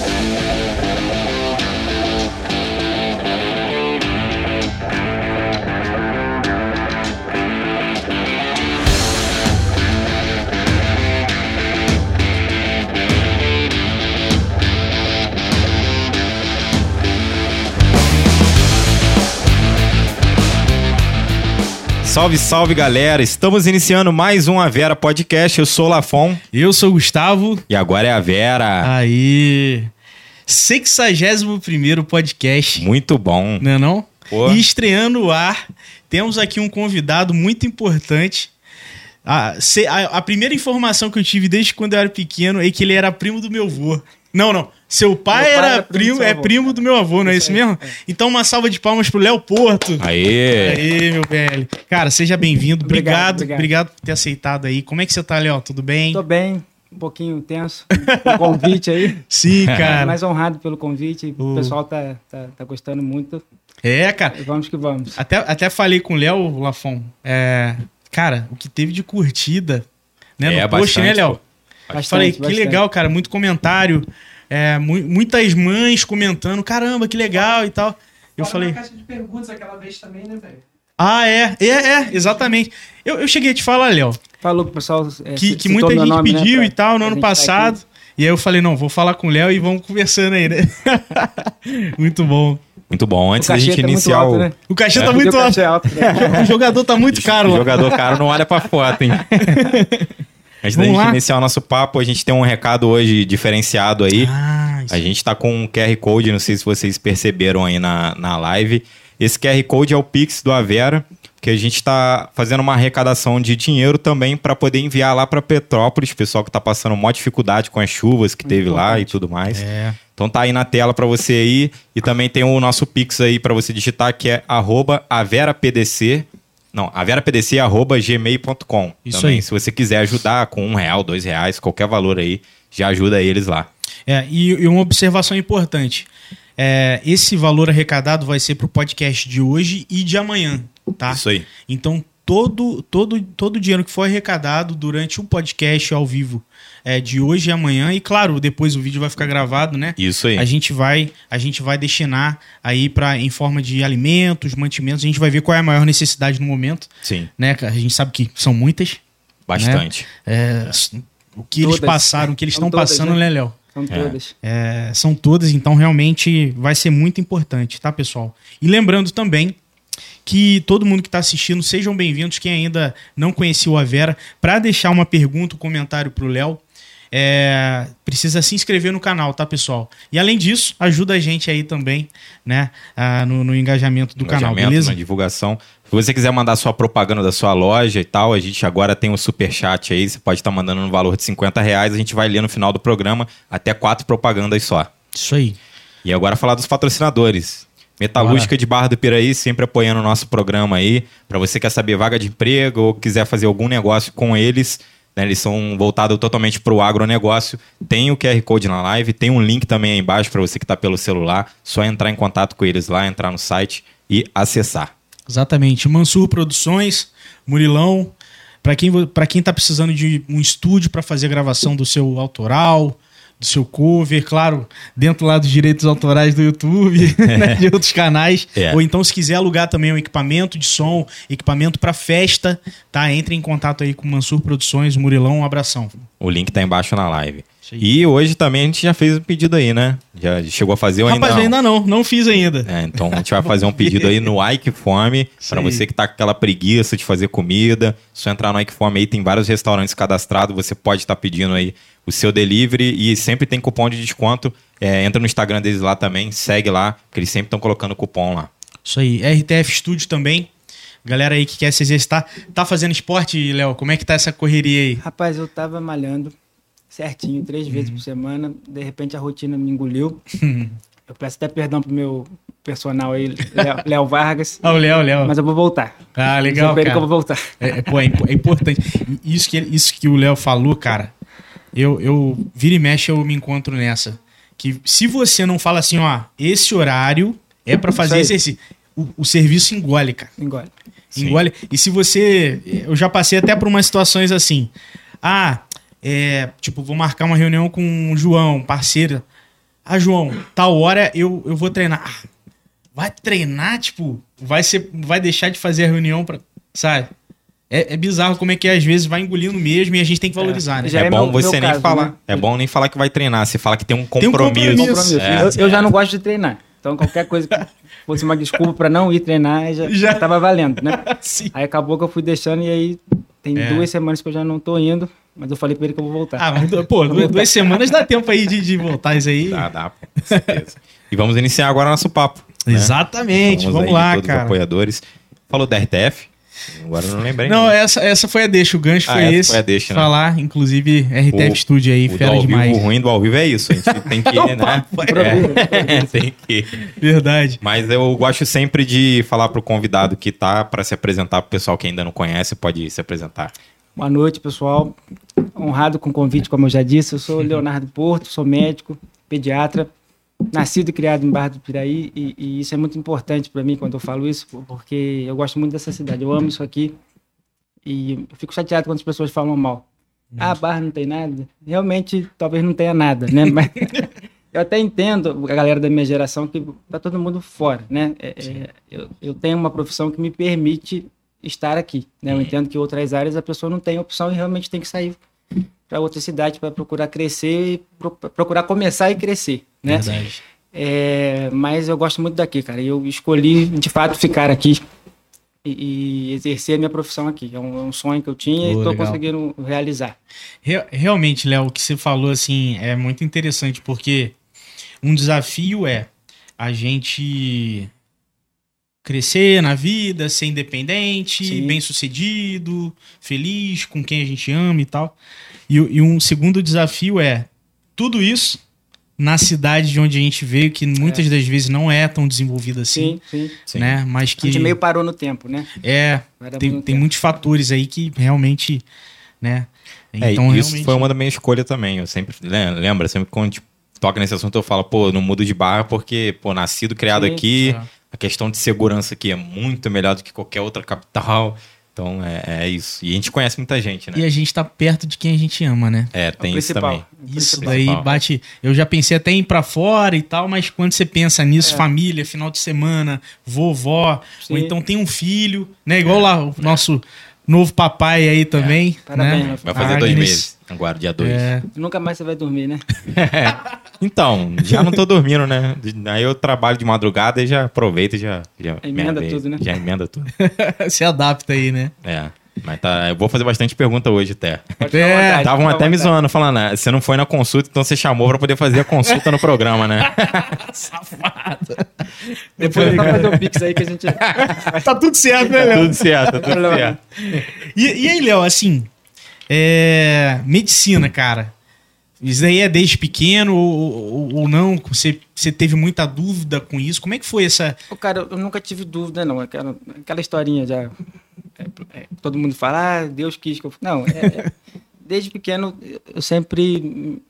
Thank you. Salve, salve galera! Estamos iniciando mais um A Vera Podcast. Eu sou o Lafon Eu sou o Gustavo. e agora é a Vera. Aí. 61 podcast. Muito bom. Não é não? Pô. E estreando o ar, temos aqui um convidado muito importante. A, a primeira informação que eu tive desde quando eu era pequeno é que ele era primo do meu avô. Não, não. Seu pai, Meu pai era era primo é primo do meu avô, não é isso Isso mesmo? é. Então uma salva de palmas pro Léo Porto. Aê! Aê, meu velho. Cara, seja bem-vindo. Obrigado, Obrigado, obrigado, obrigado. por ter aceitado aí. Como é que você tá, Léo? Tudo bem? Tô bem, um pouquinho tenso com o convite aí. Sim, cara. Mais honrado pelo convite. O- pessoal tá, tá, tá gostando muito. É, cara. Vamos que vamos. Até, até falei com o Léo Lafon. É, cara, o que teve de curtida, né? É, no post, né, bastante, Léo? pô. Bastante, Falei, que bastante. legal, cara, muito comentário. É, mu- muitas mães comentando, caramba, que legal e tal. Eu falei, caixa de perguntas aquela vez também, né, velho? ah, é, é, é, exatamente. Eu, eu cheguei a te falar, Léo, Falou pro pessoal é, que, que muita gente nome, né, pediu pra- e tal no ano tá passado. E aí eu falei, não, vou falar com o Léo e vamos conversando aí, né? muito bom. Muito bom. O Antes da gente tá muito iniciar alto, o. né? O cachê É. tá muito o alto. cachê é alto. né? O jogador tá muito caro O jogador caro não olha pra foto, hein? Antes da Vamos gente lá? iniciar o nosso papo, a gente tem um recado hoje diferenciado aí. Ah, A gente tá com um QR Code, não sei se vocês perceberam aí na, na live. Esse QR Code é o Pix do Avera, que a gente tá fazendo uma arrecadação de dinheiro também para poder enviar lá para Petrópolis, pessoal que tá passando maior dificuldade com as chuvas que teve lá e tudo mais. É. Então tá aí na tela para você aí e também tem o nosso Pix aí para você digitar que é arroba averapdc, não, averapdc arroba gmail.com. Isso também, aí. se você quiser ajudar com um real, dois reais, qualquer valor aí, já ajuda eles lá. É, e, e uma observação importante. É, esse valor arrecadado vai ser pro podcast de hoje e de amanhã, tá? Isso aí. Então, todo, todo, todo o dinheiro que for arrecadado durante o podcast ao vivo é, de hoje e amanhã, e claro, depois o vídeo vai ficar gravado, né? Isso aí. A gente vai, a gente vai destinar aí para em forma de alimentos, mantimentos, a gente vai ver qual é a maior necessidade no momento, Sim, né? A gente sabe que são muitas. bastante. É, o que eles Todas. passaram, o que eles estão passando, né? né, Léo? São todas. É, são todas, então realmente vai ser muito importante, tá, pessoal? E lembrando também que todo mundo que está assistindo, sejam bem-vindos, quem ainda não conhecia o Avera, para deixar uma pergunta, um comentário pro Léo, é, precisa se inscrever no canal, tá, pessoal? E além disso, ajuda a gente aí também, né, ah, no, no engajamento do canal, Engajamento, beleza? Na divulgação. Se você quiser mandar sua propaganda da sua loja e tal, a gente agora tem um super chat aí. Você pode estar mandando no valor de 50 reais. A gente vai ler no final do programa até quatro propagandas só. Isso aí. E agora falar dos patrocinadores. Metalúrgica de Barra do Piraí, sempre apoiando o nosso programa aí. Para você que quer saber vaga de emprego ou quiser fazer algum negócio com eles, né, eles são voltados totalmente para o agronegócio. Tem o QR Code na live, tem um link também aí embaixo para você que está pelo celular. Só entrar em contato com eles lá, entrar no site e acessar. Exatamente. Mansur Produções, Murilão. Para quem, vo- pra quem tá precisando de um estúdio para fazer a gravação do seu autoral, do seu cover, claro, dentro lá dos direitos autorais do YouTube, né, de outros canais. É. Ou então, se quiser alugar também um equipamento de som, equipamento para festa, tá? Entre em contato aí com Mansur Produções, Murilão, um abração. O link tá embaixo na live. E hoje também a gente já fez um pedido aí, né? Já chegou a fazer ou Rapaz, ainda não? ainda não, não fiz ainda. É, então a gente vai fazer um pedido aí no Ike Fome, para você que tá com aquela preguiça de fazer comida. Só entrar no Ike Fome aí, tem vários restaurantes cadastrados, você pode estar pedindo aí o seu delivery e sempre tem cupom de desconto. É, entra no Instagram deles lá também, segue lá, porque eles sempre estão colocando cupom lá. Isso aí. RTF Studio também. Galera aí que quer se exercitar. Tá fazendo esporte, Léo? Como é que tá essa correria aí? Rapaz, eu tava malhando certinho, três Uhum. vezes por semana. De repente a rotina me engoliu. Eu peço até perdão pro meu personal aí, Léo- Vargas. Ah, o Léo, Léo. Mas eu vou voltar. Ah, legal, cara. que eu vou voltar. É, é, pô, é, é importante. Isso que, isso que o Léo falou, cara, eu, eu vira e mexe, eu me encontro nessa. Que se você não fala assim, ó, esse horário é pra fazer exercício, o, o serviço engole, cara. Engole. Sim. Engole. E se você. Eu já passei até por umas situações assim. Ah, é. Tipo, vou marcar uma reunião com o João, parceiro. Ah, João, tal hora eu, eu vou treinar. Ah, vai treinar, tipo, vai ser, vai deixar de fazer a reunião pra. Sabe? É, é bizarro como é que às vezes vai engolindo mesmo e a gente tem que valorizar, né? Já é, é bom meu- você meu nem caso, falar. né? É bom nem falar que vai treinar. Você fala que tem um Tem um compromisso. compromisso. compromisso. É. Eu, eu já não gosto de treinar. Então, qualquer coisa que fosse uma desculpa pra não ir treinar, já, Já. tava valendo, né? Sim. Aí acabou que eu fui deixando e aí tem É. duas semanas que eu já não tô indo, mas eu falei pra ele que eu vou voltar. Ah, mas, pô, duas, duas semanas dá tempo aí de, de voltar isso aí. Dá, dá, com certeza. e vamos iniciar agora nosso papo. né? Exatamente, vamos aí de lá, todos os cara. apoiadores. Falou da RTF. Agora eu não lembrei. Não, essa, essa foi a deixa, o gancho Ah, foi esse. foi a deixa, né? Falar, inclusive, RTF O- Studio aí, o fera ao demais. vivo, o ruim do ao vivo é isso. A gente tem que, né? É, tem que. Verdade. Mas eu gosto sempre de falar pro convidado que tá para se apresentar pro pessoal que ainda não conhece, pode se apresentar. Boa noite, pessoal. Honrado com o convite, como eu já disse. Eu sou Leonardo Porto, sou médico, pediatra, nascido e criado em Barra do Piraí, e, e isso é muito importante para mim quando eu falo isso, porque eu gosto muito dessa cidade, eu amo isso aqui, e fico chateado quando as pessoas falam mal. Ah, Barra não tem nada. Realmente, talvez não tenha nada, né? Mas eu até entendo a galera da minha geração que tá todo mundo fora, né? É, é, eu, eu tenho uma profissão que me permite estar aqui, né? Eu entendo que outras áreas a pessoa não tem opção e realmente tem que sair para outra cidade para procurar crescer e pro- procurar começar e crescer, né? Verdade. É, mas eu gosto muito daqui, cara. Eu escolhi de fato ficar aqui e, e exercer a minha profissão aqui. É um, é um sonho que eu tinha e estou conseguindo realizar. Re- Realmente, Léo, o que você falou assim é muito interessante, porque um desafio é a gente crescer na vida, ser independente, Sim. bem sucedido, feliz, com quem a gente ama e tal. E, o- e um segundo desafio é tudo isso na cidade de onde a gente veio, que muitas das vezes não é tão desenvolvida assim, Sim, sim. Né? Mas A que gente meio parou no tempo, né? é tem, tem tempo. muitos fatores aí que realmente, né? É, Então, isso realmente- foi uma da minha escolha também. Eu sempre lem- lembra, sempre quando tipo, toca nesse assunto eu falo, pô, não mudo de barra porque, pô, nascido, criado Sim, aqui, é. A questão de segurança aqui é muito melhor do que qualquer outra capital. Então é, é isso. E a gente conhece muita gente, né? E a gente tá perto de quem a gente ama, né? É, É o tem isso também. Isso daí bate. Eu já pensei até em ir pra fora e tal, mas quando você pensa nisso, É. família, final de semana, vovó, Sim. ou então tem um filho, né? Igual lá o nosso novo papai aí também. Parabéns, né? meu Vai fazer dois meses. Agora, dia dois. É, Nunca mais você vai dormir, né? Então, já não tô dormindo, né? Aí eu trabalho de madrugada e já aproveito e já, já Emenda tudo, né? Já emenda tudo. se adapta aí, né? É. Mas tá, eu vou fazer bastante pergunta hoje até. Pode É, Estavam até me zoando, falando, ah, você não foi na consulta, então você chamou pra poder fazer a consulta no programa, né? Safado. Depois vai fazer o Pix aí que a gente. tá tudo certo, né, Léo? tudo certo, tudo Problema. certo. E, e aí, Léo, assim, é, medicina, cara. Isso daí é desde pequeno ou, ou- ou não? Você, você teve muita dúvida com isso? Como é que foi essa. Ô, Cara, eu nunca tive dúvida, não. Aquela, aquela historinha já. é, é, todo mundo fala, ah, Deus quis que eu. Não, é, é, desde pequeno eu sempre.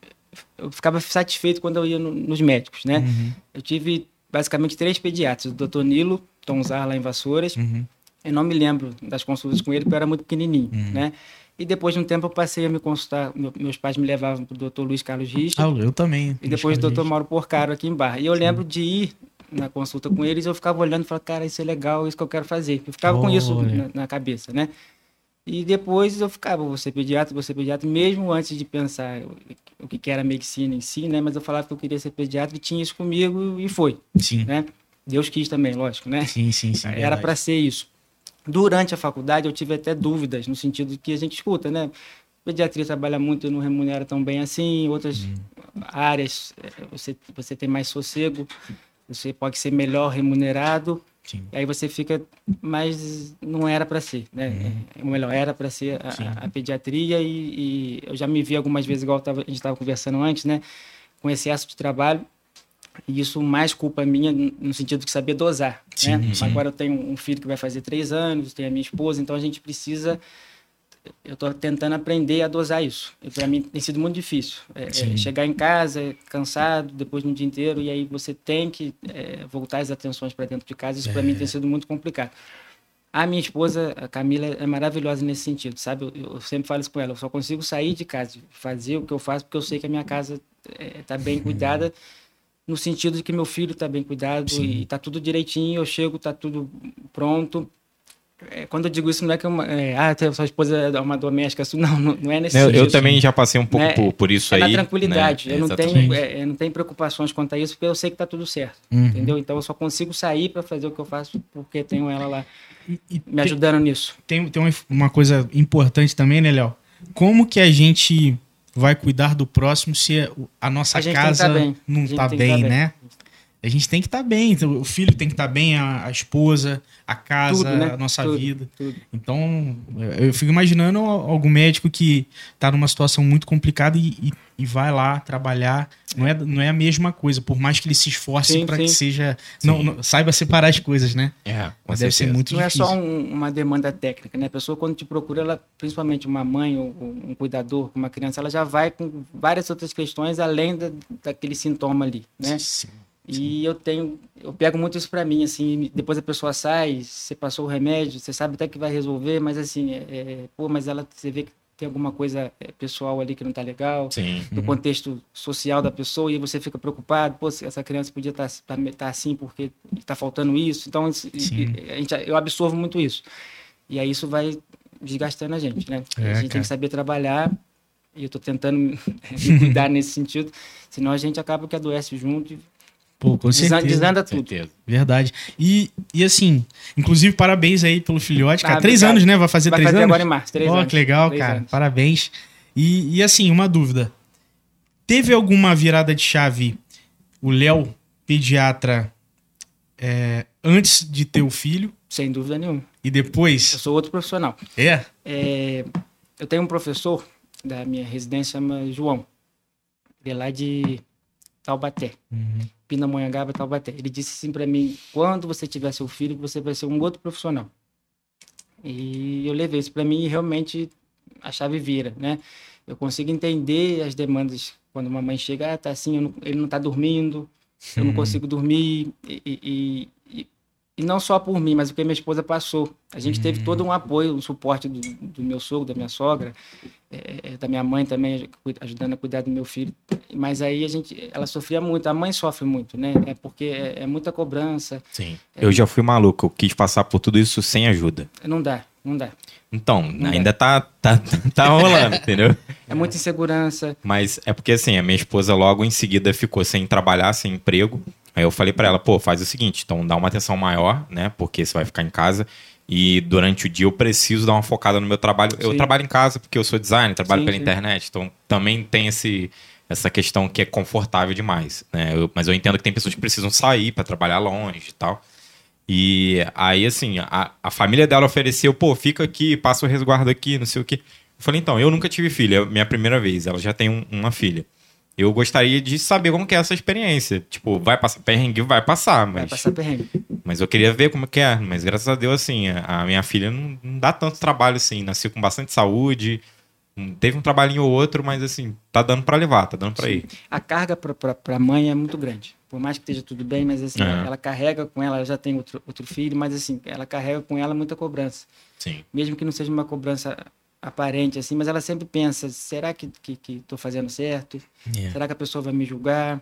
Eu ficava satisfeito quando eu ia no- nos médicos, né? Uhum, Eu tive basicamente três pediatras: o doutor Nilo, Tonzar lá em Vassouras. uhum, Eu não me lembro das consultas com ele, porque eu era muito pequenininho, Uhum. né? E depois de um tempo eu passei a me consultar. meu- meus pais me levavam para o doutor Luiz Carlos Richter. Ah, eu também. E depois o doutor Mauro Porcaro aqui em Barra. E eu lembro de ir na consulta com eles, eu ficava olhando e falava, cara, isso é legal, isso que eu quero fazer. Eu ficava com isso Olha. na, na cabeça, né? E depois eu ficava, você pediatra, você pediatra, mesmo antes de pensar o, que era medicina em si, né? Mas eu falava que eu queria ser pediatra e tinha isso comigo e foi, Sim, né? Deus quis também, lógico, né? sim, sim. sim Era para ser isso. Durante a faculdade eu tive até dúvidas, no sentido que a gente escuta, né? Pediatria trabalha muito e não remunera tão bem assim, outras Uhum. áreas eh, você, você tem mais sossego, você pode ser melhor remunerado, Sim. e aí você fica, mas não era para ser, né? Ou melhor, era para ser a, a pediatria e, e eu já me vi algumas vezes, igual tava- a gente estava conversando antes, né? Com excesso de trabalho, e isso mais culpa minha no sentido de saber dosar, Sim, né? sim. Agora eu tenho um filho que vai fazer três anos, tenho a minha esposa, então a gente precisa. Eu estou tentando aprender a dosar isso. Para mim tem sido muito difícil. É, é, chegar em casa cansado depois de um dia inteiro e aí você tem que é, voltar as atenções para dentro de casa. Isso para mim tem sido muito complicado. A minha esposa, a Camila, é maravilhosa nesse sentido, sabe? Eu, eu sempre falo isso com ela. Eu só consigo sair de casa, fazer o que eu faço, porque eu sei que a minha casa está bem cuidada no sentido de que meu filho está bem cuidado Sim. e está tudo direitinho, eu chego, está tudo pronto. É, quando eu digo isso, não é que uma, é, ah, sua esposa é uma doméstica, isso- não, não, não é nesse Eu, sentido. eu também já passei um pouco Né? por, por isso é aí. na tranquilidade. né? Eu, não tenho, é, eu não tenho preocupações quanto a isso, porque eu sei que está tudo certo. Uhum. Entendeu? Então eu só consigo sair para fazer o que eu faço porque tenho ela lá E, e me ajudando nisso. tem, tem uma coisa importante também, né, Léo? Como que a gente vai cuidar do próximo se a- a nossa A casa tá não tá que bem, tá bem. né? A gente tem que estar bem. Então, o filho tem que estar bem, a, a esposa, a casa, Tudo, né? a nossa Tudo, vida. tudo. Então, eu fico imaginando algum médico que tá numa situação muito complicada e, e- e vai lá trabalhar. Não é, não é a mesma coisa, por mais que ele se esforce Sim, para que sim. seja. Não, não- saiba separar as coisas, né? É, com Deve ser muito Não é difícil. só um- uma demanda técnica, né? A pessoa, quando te procura, ela, principalmente uma mãe ou um cuidador com uma criança, ela já vai com várias outras questões além da, daquele sintoma ali, né? Sim. E eu tenho, eu pego muito isso para mim, assim, depois a pessoa sai, você passou o remédio, você sabe até que vai resolver, mas assim, é, é, pô, mas ela, você vê que tem alguma coisa é, pessoal ali que não tá legal, Sim. do contexto social da pessoa, e você fica preocupado, pô, essa criança podia estar assim porque está faltando isso, então a gente, eu absorvo muito isso. E aí isso vai desgastando a gente, né? É, a gente tem cara. que saber trabalhar, e eu estou tentando me cuidar nesse sentido, senão a gente acaba que adoece junto e Pô, com certeza. desanda tudo. certeza. Verdade. E, e assim, inclusive, parabéns aí pelo filhote, cara. Ah, três anos, né? Vai fazer Vai três fazer anos? agora em março, três anos. que legal, Três cara. anos. Parabéns. E, e assim, uma dúvida. Teve alguma virada de chave, o Léo, pediatra, é, antes de ter o filho Sem dúvida nenhuma. e Eu depois? sou outro profissional. É? É, eu tenho um professor da minha residência, João. Ele é lá de Taubaté. Pindamonhangaba, Taubaté. Ele disse assim para mim: quando você tiver seu filho, você vai ser um outro profissional. E eu levei isso para mim e realmente a chave vira, né? Eu consigo entender as demandas quando uma mãe chega, ah, tá assim, não- ele não tá dormindo, eu não consigo dormir e, e, e, não só por mim, mas o que minha esposa passou. A gente teve todo um apoio, um suporte do, do meu sogro, da minha sogra, eh, da minha mãe também ajudando a cuidar do meu filho. Mas aí a gente, ela sofria muito, a mãe sofre muito, né? É porque é, é muita cobrança, Sim. Eu já fui maluco, eu quis passar por tudo isso sem ajuda. não dá, não dá. Então, Não ainda tá, tá, tá rolando, entendeu? É muita insegurança. Mas é porque assim, a minha esposa logo em seguida ficou sem trabalhar, sem emprego. Aí eu falei pra ela, pô, faz o seguinte, então dá uma atenção maior, né? Porque você vai ficar em casa. E durante o dia eu preciso dar uma focada no meu trabalho. Eu Sim. trabalho em casa porque eu sou designer, trabalho Sim, pela sim. internet. Então também tem esse, essa questão que é confortável demais, né? Eu- mas eu entendo que tem pessoas que precisam sair pra trabalhar longe e tal. E aí, assim, a, a família dela ofereceu, pô, fica aqui, passa o resguardo aqui, não sei o quê. Eu falei, então, eu nunca tive filha, é a minha primeira vez, ela já tem um- uma filha. Eu gostaria de saber como que é essa experiência. Tipo, vai passar perrengue? Vai passar, Vai mas, passar perrengue. mas eu queria ver como que é. Mas graças a Deus, assim, a, minha filha não, não dá tanto trabalho assim. Nasceu com bastante saúde, hum, teve um trabalhinho ou outro, mas assim, tá dando pra levar, tá dando pra ir. A carga para a mãe é muito grande. Por mais que esteja tudo bem, mas assim, É. ela carrega com ela, ela já tem outro, outro filho, mas assim, ela carrega com ela muita cobrança. Sim. mesmo que não seja uma cobrança aparente assim, mas ela sempre pensa, será que que que tô fazendo certo? É. Será que a pessoa vai me julgar?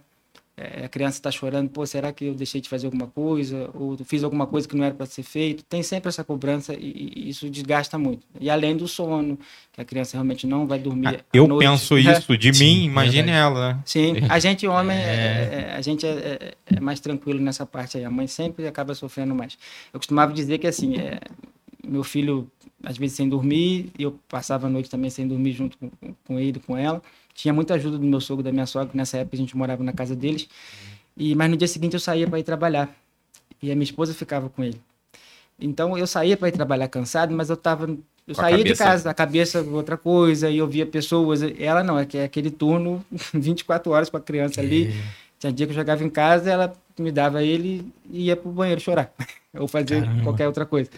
É, a criança está chorando, pô, será que eu deixei de fazer alguma coisa ou fiz alguma coisa que não era para ser feito? Tem sempre essa cobrança e, e isso desgasta muito. E além do sono, que a criança realmente não vai dormir. Ah, à eu noite, penso né? isso de Sim, mim, imagine verdade. ela, né? Sim, a gente homem, é- é- a gente é, é- é mais tranquilo nessa parte aí. A mãe sempre acaba sofrendo mais. Eu costumava dizer que assim, é, meu filho às vezes sem dormir, e eu passava a noite também sem dormir junto com, com ele, com ela. Tinha muita ajuda do meu sogro, da minha sogra, que nessa época a gente morava na casa deles. E mas no dia seguinte eu saía para ir trabalhar e a minha esposa ficava com ele. Então eu saía para ir trabalhar cansado, mas eu tava eu Com saía de casa, a cabeça outra coisa, e eu via pessoas. Ela não, é que é aquele turno 24 horas com a criança ali. Tinha dia que eu chegava em casa, ela me dava ele e ia pro banheiro chorar. Ou fazer Caramba. qualquer outra coisa.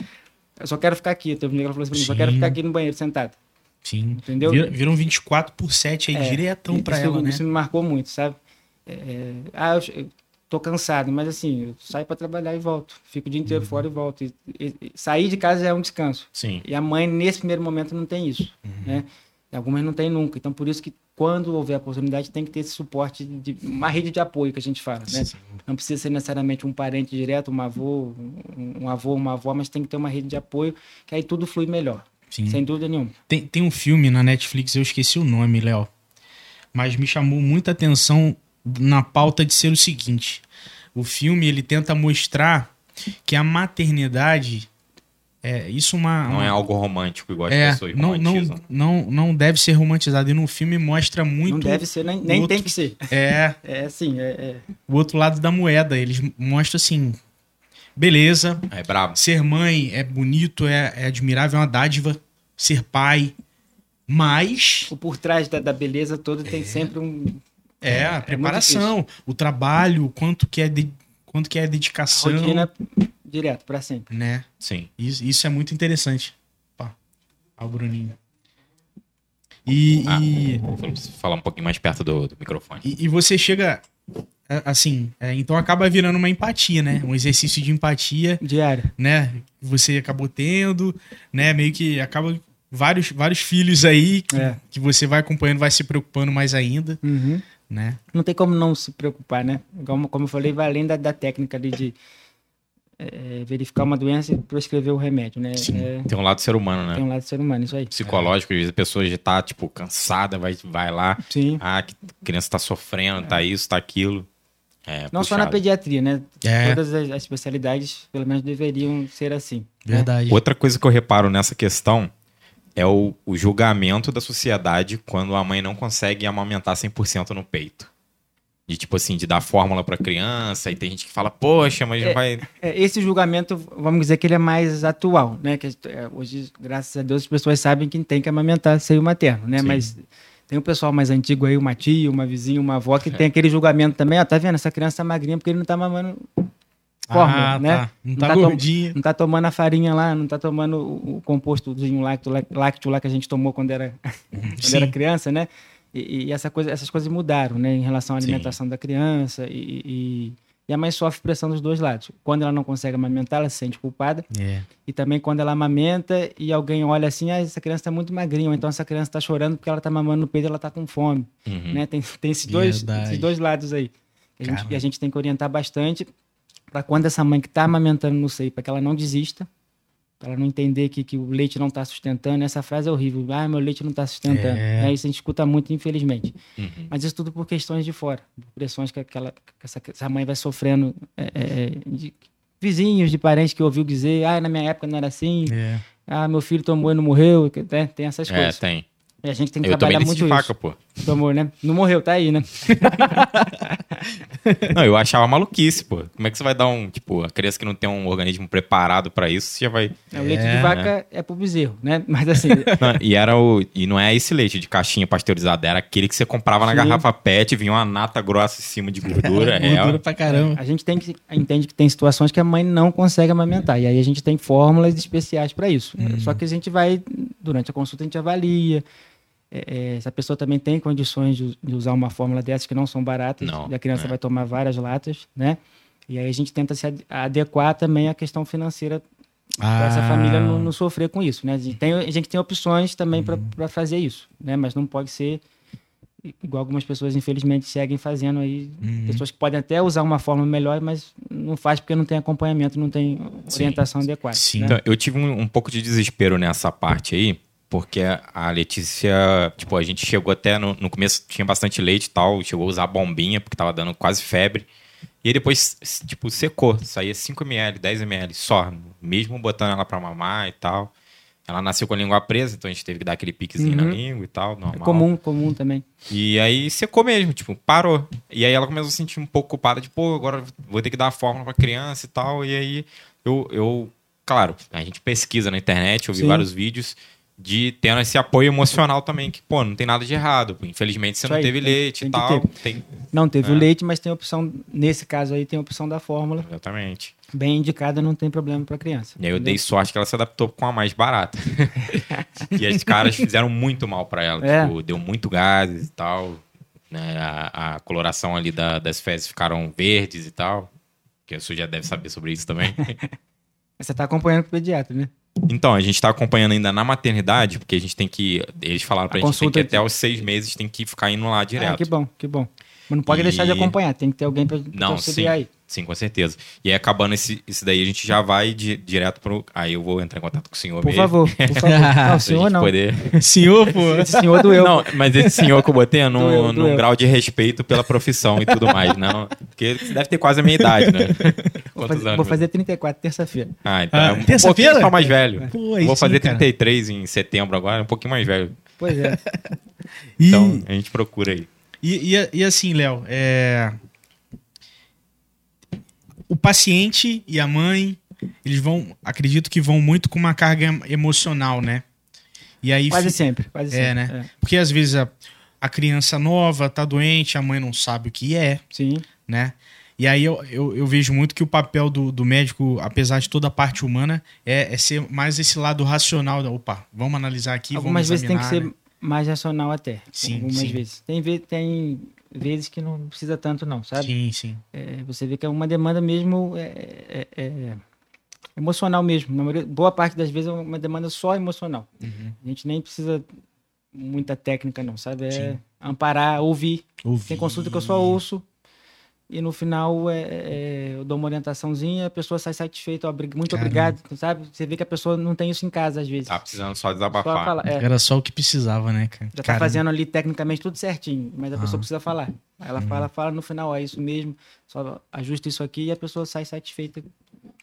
Eu só quero ficar aqui. Teve um dia que ela falou assim pra mim, só quero ficar aqui no banheiro sentado. Sim. Entendeu? Vira- Viram 24 por 7 aí, É, diretão pra isso, ela, né? Isso me marcou muito, sabe? É, é, ah, eu, eu tô cansado, mas assim, eu saio para trabalhar e volto. Fico o dia Uhum. inteiro fora e volto. E, e- e sair de casa é um descanso. Sim. E a mãe, nesse primeiro momento, não tem isso, Uhum. né? E algumas não tem nunca. Então, por isso que quando houver a oportunidade, tem que ter esse suporte de uma rede de apoio que a gente fala, né? Não precisa ser necessariamente um parente direto, um avô, um, um avô, uma avó, mas tem que ter uma rede de apoio, que aí tudo flui melhor. Sim. Sem dúvida nenhuma. Tem, tem um filme na Netflix, eu esqueci o nome, Léo. Mas me chamou muita atenção na pauta de ser o seguinte. O filme, ele tenta mostrar que a maternidade... É, isso uma... Não uma- é algo romântico, igual as é, pessoas não, não, romantizam. não, não deve ser romantizado. E no filme mostra muito... Não deve ser, nem, nem outro- tem que ser. É, É assim, é, é- o outro lado da moeda. Eles mostram assim... Beleza, É brabo. ser mãe é bonito, é, é admirável, é uma dádiva. Ser pai... Mas... o por trás da, da beleza toda tem sempre um. É, a muito preparação, o trabalho, o quanto que é, de, quanto que é dedicação, rotina direto, para sempre. né? Sim. Isso, isso é muito interessante. Pá, ó o Bruninho. E, Ah. e, Vou falar um pouquinho mais perto do, do microfone. e, e você chega, assim, é, então acaba virando uma empatia, né? Um exercício de empatia, Diária. né? Você acabou tendo, né? Meio que acaba vários, vários filhos aí que, É. que você vai acompanhando, vai se preocupando mais ainda, Uhum. Né? Não tem como não se preocupar, né? Como, como eu falei, vai além da, da técnica ali de é, verificar uma doença e prescrever o remédio, né? É, Tem um lado ser humano, né? tem um lado do ser humano, isso aí. Psicológico, às vezes a pessoa já tá, tipo, cansada, vai, vai lá. Sim. Ah, a criança tá sofrendo, tá isso, tá aquilo. É, Não só na puxado. pediatria, né? É. Todas as, as especialidades, pelo menos, deveriam ser assim. né? Verdade. Outra coisa que eu reparo nessa questão é o, o julgamento da sociedade quando a mãe não consegue amamentar 100% no peito. De tipo assim, de dar fórmula pra criança, e tem gente que fala, poxa, mas não vai. É, esse julgamento, vamos dizer que ele é mais atual, né? Que é, hoje, graças a Deus, as pessoas sabem que tem que amamentar seio materno, né? Sim. Mas tem o pessoal mais antigo aí, uma tia, uma vizinha, uma avó, É. que tem aquele julgamento também, ó, tá vendo? Essa criança tá magrinha porque ele não tá mamando fórmula, ah, né? tá. Não Não tá, tá gordinho. Não tá tomando a farinha lá, não tá tomando o, o compostozinho lácteo, lá- lácteo lá que a gente tomou quando era, quando Sim. era criança, né? E, e essa coisa, essas coisas mudaram, né? Em relação à Sim. alimentação da criança e, e, e a mãe sofre pressão dos dois lados. Quando ela não consegue amamentar, ela se sente culpada. É. E também quando ela amamenta e alguém olha assim, ah, essa criança está muito magrinha, ou então essa criança está chorando porque ela está mamando no peito e ela está com fome. Uhum. Né? Tem, tem esses, dois, Verdade. esses dois lados aí. A, gente, e a gente tem que orientar bastante para quando essa mãe que está amamentando no seio, para que ela não desista, para ela não entender que, que o leite não está sustentando. Essa frase é horrível. Ah, meu leite não está sustentando. É. É. isso a gente escuta muito, infelizmente. Uhum. Mas isso tudo por questões de fora, por pressões que, aquela, que essa, que essa mãe vai sofrendo é, é, é, de vizinhos, de parentes que ouviu dizer, ah, na minha época não era assim, É. ah, meu filho tomou e não morreu, que- né? tem essas É, coisas. tem. E a gente tem que Eu trabalhar muito de isso. faca, pô. Tomou, né? Não morreu, tá aí, né? Não, eu achava maluquice, pô. Como é que você vai dar um, tipo, a criança que não tem um organismo preparado pra isso, você já vai. É, o leite É, de vaca é pro bezerro, né? Mas assim, Não, e era o. E não é esse leite de caixinha pasteurizada, era aquele que você comprava na Sim. garrafa PET, vinha uma nata grossa em cima de gordura. é, Gordura pra caramba. a gente tem que entende que tem situações que a mãe não consegue amamentar. E aí a gente tem fórmulas especiais para isso. Hum. Só que a gente vai, durante a consulta, a gente avalia. É, é, se a pessoa também tem condições de, de usar uma fórmula dessas que não são baratas, Não, e a criança é. vai tomar várias latas, né? E aí a gente tenta se ad- adequar também à questão financeira para essa Ah. família não, não sofrer com isso, né? A gente tem, a gente tem opções também Uhum. para fazer isso, né? Mas não pode ser igual algumas pessoas infelizmente seguem fazendo aí, Uhum. pessoas que podem até usar uma forma melhor, mas não faz porque não tem acompanhamento, não tem orientação adequada. Sim. né? Então, eu tive um, um pouco de desespero nessa parte aí, porque a Letícia, tipo, a gente chegou até no, no começo, tinha bastante leite e tal, chegou a usar bombinha, porque tava dando quase febre. E aí depois, tipo, secou, saía 5ml, 10ml só, mesmo botando ela pra mamar e tal. Ela nasceu com a língua presa, então a gente teve que dar aquele piquezinho na Uhum. língua e tal, normal. É comum, comum também. E aí secou mesmo, tipo, parou. E aí ela começou a se sentir um pouco culpada, de, pô, agora vou ter que dar a fórmula pra criança e tal. E aí eu, eu claro, a gente pesquisa na internet, eu vi Sim. vários vídeos de tendo esse apoio emocional também, que, pô, não tem nada de errado. Infelizmente você Isso não aí, teve tem- leite e tal. Tem... Não teve É. o leite, mas tem opção, nesse caso aí, tem a opção da fórmula, Exatamente. bem indicada, não tem problema para criança. E aí eu entendeu? dei sorte que ela se adaptou com a mais barata. e as caras fizeram muito mal pra ela. É. Tipo, deu muito gases e tal. né? A, a coloração ali da- das fezes ficaram verdes e tal. Que você já deve saber sobre isso também. Você tá acompanhando com o pediatra, né? Então, a gente tá acompanhando ainda na maternidade, porque a gente tem que. Eles falaram pra A gente que até os seis meses tem que ficar indo lá direto. Ah, que bom, que bom. Mas não pode E- deixar de acompanhar, tem que ter alguém Não, auxiliar sim. aí. Sim, com certeza. E aí, acabando esse, esse daí, a gente já vai di- direto pro. Aí eu vou entrar em contato com o senhor Por mesmo. favor, por favor. Não, senhor não. poder. Senhor, pô. Esse senhor doeu. Não, mas esse senhor que eu botei é num, Doeu, num doeu. grau de respeito pela profissão e tudo mais, não. Porque você deve ter quase a minha idade, né? vou Quantos fazer, anos? vou fazer 34 terça-feira. Ah, então. Ah, é um terça-feira? pouquinho só mais velho. Pô, vou sim, fazer cara. 33 em setembro agora, um pouquinho mais velho. Pois é. E, Então, a gente procura aí. E, e, e assim, Léo, é... o paciente e a mãe, eles vão, acredito que vão muito com uma carga emocional, né? E aí Quase fi- sempre, quase É, sempre. né? Porque às vezes a, a criança nova tá doente, a mãe não sabe o que é, Sim. né? E aí eu, eu, eu vejo muito que o papel do, do médico, apesar de toda a parte humana, é, é ser mais esse lado racional. da, Opa, vamos analisar aqui, Algumas vamos vezes tem que examinar, ser mais racional até. Sim, Algumas sim. vezes. Tem, tem vezes que não precisa tanto, não, sabe? Sim, sim. É, você vê que é uma demanda mesmo é, é- é emocional mesmo. Na maioria- boa parte das vezes é uma demanda só emocional. Uhum. A gente nem precisa muita técnica, não, sabe? É Sim. amparar, ouvir. Ouvi. Tem consulta que eu só ouço e no final é, é, eu dou uma orientaçãozinha a pessoa sai satisfeita, muito Caramba. obrigado, sabe? Você vê que a pessoa não tem isso em casa às vezes. Tá precisando só Só desabafar. fala, é, Era só o que precisava, né, cara? já tá Caramba. fazendo ali tecnicamente tudo certinho, mas a Ah. pessoa precisa falar. Aí ela Uhum. fala, fala no final, é isso mesmo, só ajusta isso aqui e a pessoa sai satisfeita.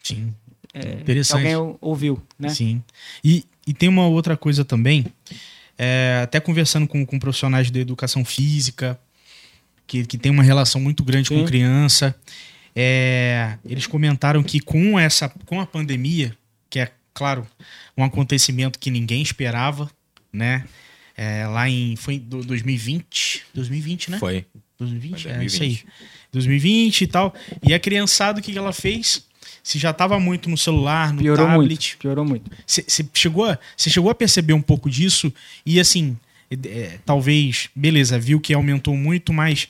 Sim. É, que Interessante. alguém ou- ouviu, né? Sim. E, e tem uma outra coisa também, é, até conversando com, com profissionais de educação física, que, que tem uma relação muito grande com Sim. criança, é, eles comentaram que com essa com a pandemia, que é, claro, um acontecimento que ninguém esperava, né? É, lá em. Foi em do- 2020? 2020, né? Foi. 2020, Foi é isso aí. 2020. 2020 e tal. E a criançada, o que ela fez? Se já tava muito no celular, no Piorou tablet. muito, piorou muito. Você chegou, a- chegou a perceber um pouco disso? E assim, é, talvez, beleza, viu que aumentou muito, mas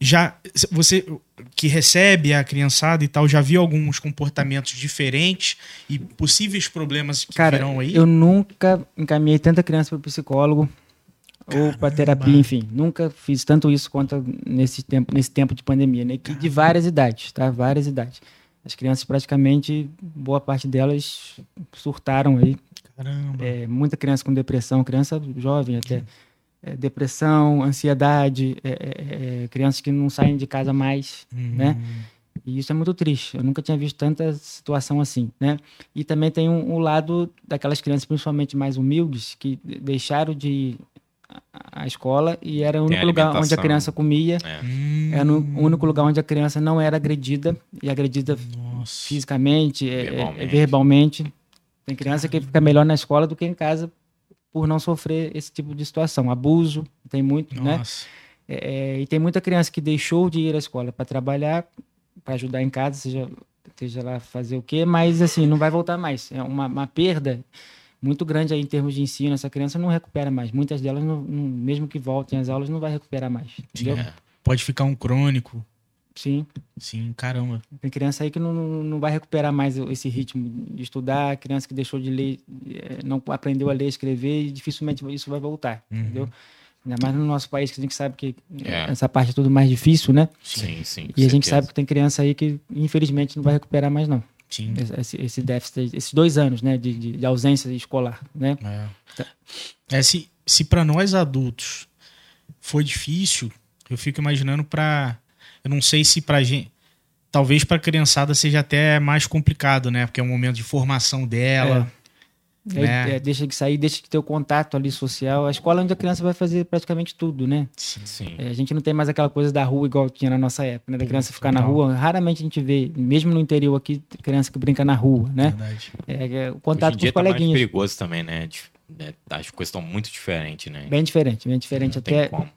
já você que recebe a criançada e tal, já viu alguns comportamentos diferentes e possíveis problemas que Cara, virão aí? eu nunca encaminhei tanta criança para psicólogo ou para terapia, enfim. Nunca fiz tanto isso quanto nesse tempo, nesse tempo de pandemia, né? Que de várias idades, tá? Várias idades. As crianças praticamente, boa parte delas surtaram aí. Caramba. É, muita criança com depressão, criança jovem até. É, depressão, ansiedade, é, é, é, crianças que não saem de casa mais, Hum, né? E isso é muito triste. Eu nunca tinha visto tanta situação assim, né? E também tem um, um lado daquelas crianças, principalmente mais humildes, que de- deixaram de ir à- à escola e era o único lugar onde a criança comia, É. Era o único lugar onde a criança não era agredida e agredida Nossa. fisicamente, é- é- é Verbalmente. Tem criança que fica melhor na escola do que em casa por não sofrer esse tipo de situação. Abuso, tem muito, né? Nossa. É, e tem muita criança que deixou de ir à escola para trabalhar, para ajudar em casa, seja, seja lá fazer o quê, mas assim, não vai voltar mais. É uma, uma perda muito grande aí em termos de ensino. Essa criança não recupera mais. Muitas delas, não- não- mesmo que voltem às aulas, não vai recuperar mais. Entendeu? É. Pode ficar um crônico. Sim. Sim, caramba. Tem criança aí que não, não, vai recuperar mais esse ritmo de estudar, criança que deixou de ler, eh, não aprendeu a ler escrever, e dificilmente isso vai voltar, Uhum. entendeu? Ainda mais no nosso país, que a gente sabe que É. essa parte é tudo mais difícil, né? Sim, sim. E a gente certeza. sabe que tem criança aí que, infelizmente, não vai recuperar mais, não. Sim. Esse, esse déficit, esses dois anos, né, de, de, ausência escolar, né? É. É, se se para nós adultos foi difícil, eu fico imaginando pra. Eu não sei se pra gente. Talvez pra criançada seja até mais complicado, né? Porque é um momento de formação dela. Aí, né? é, deixa de sair, deixa de ter o contato ali social. A escola é onde a criança vai fazer praticamente tudo, né? Sim. É, a gente não tem mais aquela coisa da rua igual tinha na nossa época, né? Da criança ficar na rua. Raramente a gente vê, mesmo no interior aqui, criança que brinca na rua, né? Verdade. É, é, o Hoje contato em com dia os tá mais coleguinhas. perigoso também, né? Né? As coisas estão muito diferentes, né? Bem diferente, bem diferente. Não tem Até como.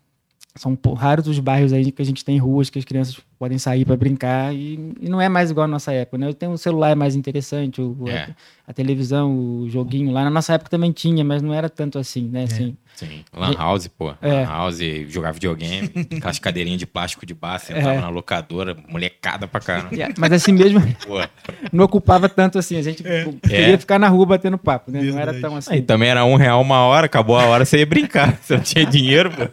São raros os bairros aí que a gente tem ruas que as crianças podem sair para brincar e, e não é mais igual a nossa época, né? Tem um celular é mais interessante, o, É. a, a televisão, o joguinho lá. Na nossa época também tinha, mas não era tanto assim, né? Assim, Sim. Lan House, pô. É. Lan House, jogar videogame, aquelas cadeirinhas de plástico de bar, sentava É. na locadora, molecada pra caramba. Yeah, Mas assim mesmo, não ocupava tanto assim. A gente queria É. ficar na rua batendo papo, né? Não era Verdade. tão assim. Aí também era um real uma hora, acabou a hora, você ia brincar. Você não tinha dinheiro, pô.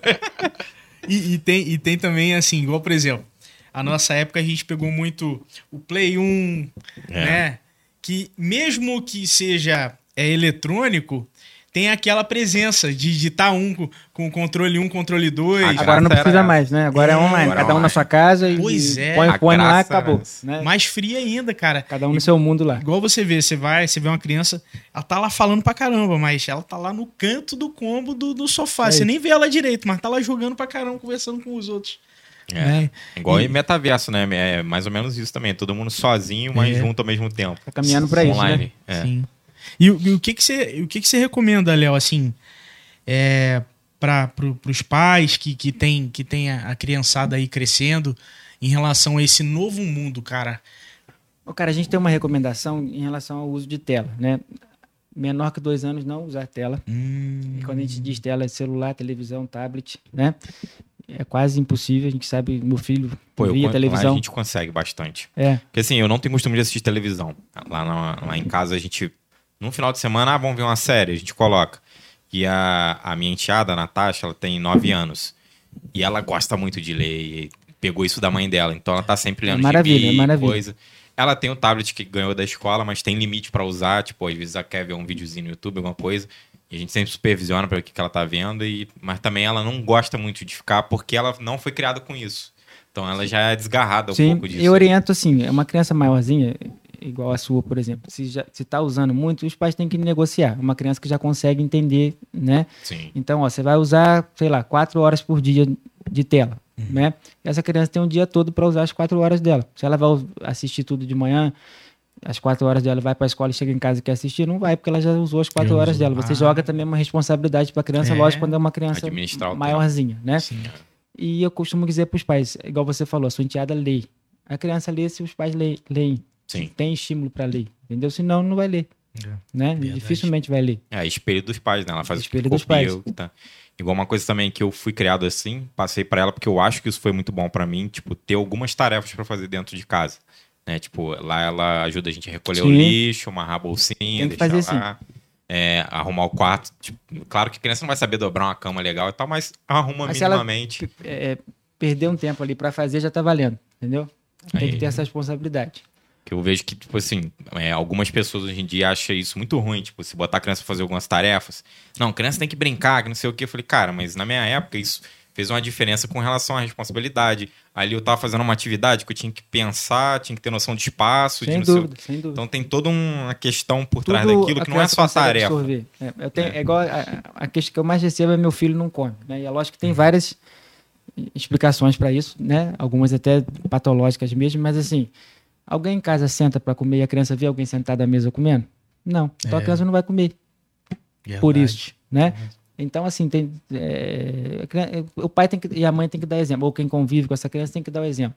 E, e tem, e tem também, assim, igual, por exemplo, a nossa época a gente pegou muito o Play 1, É. né? Que mesmo que seja é, eletrônico, tem aquela presença de digitar um com, controle 1, controle 2. A Agora não precisa era- mais, né? Agora é É, online. agora é Cada um na sua casa e Pois e é. põe A o fone lá e acabou. essa. né? Mais fria ainda, cara. Cada um no seu mundo lá. Igual você vê, você vai, você vê uma criança, ela tá lá falando pra caramba, mas ela tá lá no canto do combo do, do sofá. É você nem vê ela direito, mas tá lá jogando pra caramba, conversando com os outros. É. né? Igual E- em metaverso, né? É mais ou menos isso também. Todo mundo sozinho, mas É. junto ao mesmo tempo. Tá caminhando pra isso, né? Online. É. Sim. E, o- e o que que você, o que que você recomenda, Léo, assim, é, para pro, os pais que, que tem, que tem a, a criançada aí crescendo em relação a esse novo mundo, cara? Ô, Cara, a gente tem uma recomendação em relação ao uso de tela, né? Menor que dois anos não usar tela. Hum, E quando a gente diz tela, é celular, televisão, tablet, né? É quase impossível. A gente sabe, meu filho Pô, eu, via a televisão. gente consegue bastante. É, Porque assim, eu não tenho costume de assistir televisão. Lá, na- lá em casa a gente. No final de semana, ah, vamos ver uma série, a gente coloca. E a, a minha enteada, a Natasha, ela tem nove anos. E ela gosta muito de ler. E pegou isso da mãe dela. Então ela tá sempre lendo Maravilha, gibi, é maravilha. coisa. Ela tem o tablet que ganhou da escola, mas tem limite pra usar. Tipo, às vezes ela quer ver um videozinho no YouTube, alguma coisa. E a gente sempre supervisiona para o que, que ela tá vendo. E, mas também ela não gosta muito de ficar porque ela não foi criada com isso. Então ela já é desgarrada um sim. pouco disso. Eu oriento assim, é uma criança maiorzinha, igual a sua, por exemplo. Se já se tá usando muito, os pais têm que negociar. Uma criança que já consegue entender, né? Sim. Então, ó, você vai usar, sei lá, quatro horas por dia de tela, né? E essa criança tem um dia todo para usar as quatro horas dela. Se ela vai assistir tudo de manhã, as quatro horas dela vai para a escola e chega em casa e quer assistir, não vai, porque ela já usou as quatro horas dela. Você Ah. joga também uma responsabilidade para a criança, É. lógico, quando é uma criança tempo. maiorzinha, né? sim. E eu costumo dizer para os pais, igual você falou, a sua enteada lê. A criança lê se os pais lê- leem. Sim. Tem estímulo para ler, entendeu? Senão, não vai ler, né? Verdade. Dificilmente vai ler. É, espelho dos pais, né? Ela faz Espelho o que dos copia, pais. o tá. Igual uma coisa também que eu fui criado assim, passei pra ela porque eu acho que isso foi muito bom pra mim, tipo, ter algumas tarefas pra fazer dentro de casa. Né? Tipo, lá ela ajuda a gente a recolher o Sim. lixo, amarrar a bolsinha, Tem que deixar fazer lá. é, arrumar o quarto. Tipo, claro que a criança não vai saber dobrar uma cama legal e tal, mas arruma Mas se ela- minimamente. É, perder um tempo ali para fazer já tá valendo, entendeu? Tem Aí. que ter essa responsabilidade. Que eu vejo que, tipo assim, é, algumas pessoas hoje em dia acham isso muito ruim. Tipo, se botar a criança pra fazer algumas tarefas. Não, criança tem que brincar, que não sei o quê. Eu falei, cara, mas na minha época isso fez uma diferença com relação à responsabilidade. Ali eu tava fazendo uma atividade que eu tinha que pensar, tinha que ter noção de espaço, de Sem o dúvida, sem dúvida. Então tem toda uma questão por Tudo trás daquilo que não é só tarefa. É, eu tenho, é. igual a, a questão que eu mais recebo é meu filho não come. Né? E é lógico que tem várias explicações para isso, né? Algumas até patológicas mesmo, mas assim, alguém em casa senta para comer e a criança vê alguém sentado à mesa comendo? Não. Então a É. criança não vai comer por Verdade. isso, né? Então, assim, tem, é, a o pai tem que, e a mãe tem que dar exemplo, ou quem convive com essa criança tem que dar o exemplo.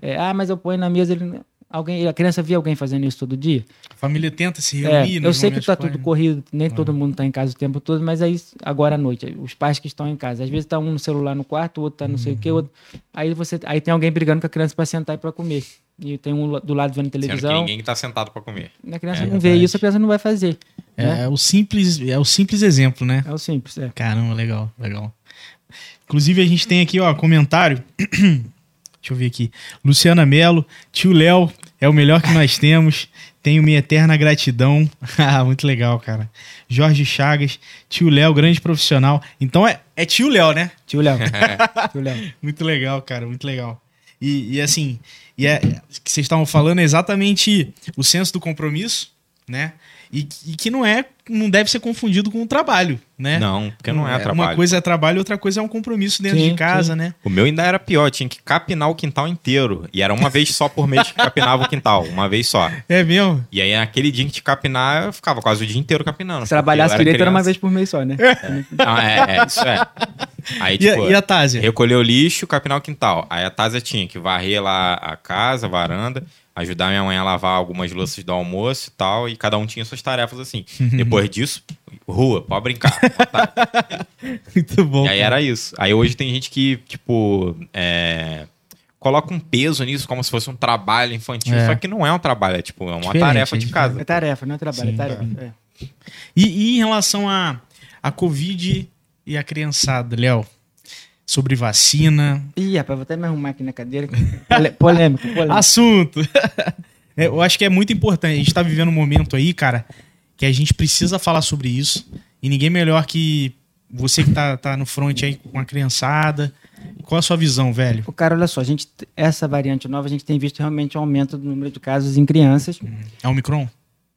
É, ah, mas eu ponho na mesa, ele, alguém, a criança vê alguém fazendo isso todo dia? A família tenta se É, reunir. eu nos sei que tá claros. tudo corrido, nem todo mundo tá em casa o tempo todo, mas aí agora à noite, os pais que estão em casa, às vezes tá um no celular no quarto, o outro tá não sei o que, outro, aí você, aí tem alguém brigando com a criança para sentar e para comer. E tem um do lado vendo Sendo que televisão. ninguém tá sentado pra comer. A criança É não vê isso, a criança não vai fazer. É, é o simples, é o simples exemplo, né? É o simples, é. Caramba, legal, legal. Inclusive, a gente tem aqui, ó, comentário. Deixa eu ver aqui. Luciana Melo, tio Léo é o melhor que nós temos. Tenho minha eterna gratidão. Ah, Muito legal, cara. Jorge Chagas, tio Léo, grande profissional. Então é, é tio Léo, né? Tio Léo. Tio Léo. Muito legal, cara, muito legal. E, e assim, e é, que vocês estavam falando é exatamente o senso do compromisso, né? E, e que não é, não deve ser confundido com o trabalho, né? Não, porque não é, trabalho. Uma coisa é trabalho, outra coisa é um compromisso dentro Sim, de casa, né? O meu ainda era pior, tinha que capinar o quintal inteiro. E era uma vez só por mês que capinava o quintal, uma vez só. É mesmo? E aí, naquele dia que te capinar, eu ficava quase o dia inteiro capinando. Se trabalhasse direito era uma criança. vez por mês só, né? Não, é, é, isso é. Aí, E, a- tipo, e a Tásia? recolher o lixo, capinar o quintal. Aí a Tásia tinha que varrer lá a casa, a varanda, ajudar minha mãe a lavar algumas louças do almoço e tal, e cada um tinha suas tarefas assim. Depois disso, rua, pode brincar. Muito bom. E aí cara. era isso. Aí hoje tem gente que, tipo, é, coloca um peso nisso como se fosse um trabalho infantil. É. Só que não é um trabalho, é tipo, é uma Diferente, tarefa é de casa. É tarefa, não é trabalho, Sim, é tarefa. é. E, e em relação a, a Covid e a criançada, Léo? Sobre vacina. Ih, rapaz, vou até me arrumar aqui na cadeira. Polêmico, polêmico. Assunto. É, eu acho que é muito importante. A gente tá vivendo um momento aí, cara, que a gente precisa falar sobre isso. E ninguém melhor que você que tá, tá no front aí com a criançada. Qual a sua visão, velho? O cara, olha só, a gente, essa variante nova, a gente tem visto realmente um aumento do número de casos em crianças. É o Micron?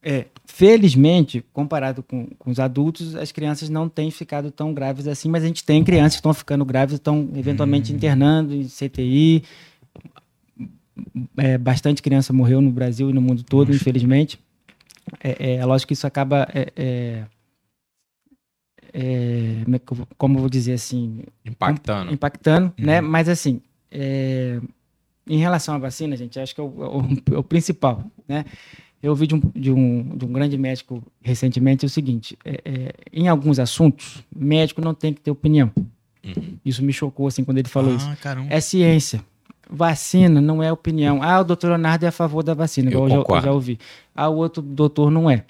É, felizmente, comparado com, com os adultos, as crianças não têm ficado tão graves assim, mas a gente tem crianças que estão ficando graves, estão eventualmente internando em CTI. É, bastante criança morreu no Brasil e no mundo todo, infelizmente. É, é lógico que isso acaba. é, é, é, como é eu vou- dizer assim, Impactando. impactando, né? Uhum. Mas assim, é, em relação à vacina, gente, acho que é o, é o- é o principal, né? Eu ouvi de um, de um, de um grande médico recentemente o seguinte: é, é, em alguns assuntos, médico não tem que ter opinião. Uhum. Isso me chocou assim quando ele falou isso. ah, caramba. É ciência. Vacina não é opinião. Ah, o doutor Leonardo é a favor da vacina, Eu igual eu, já, eu já ouvi. Ah, o outro doutor não é.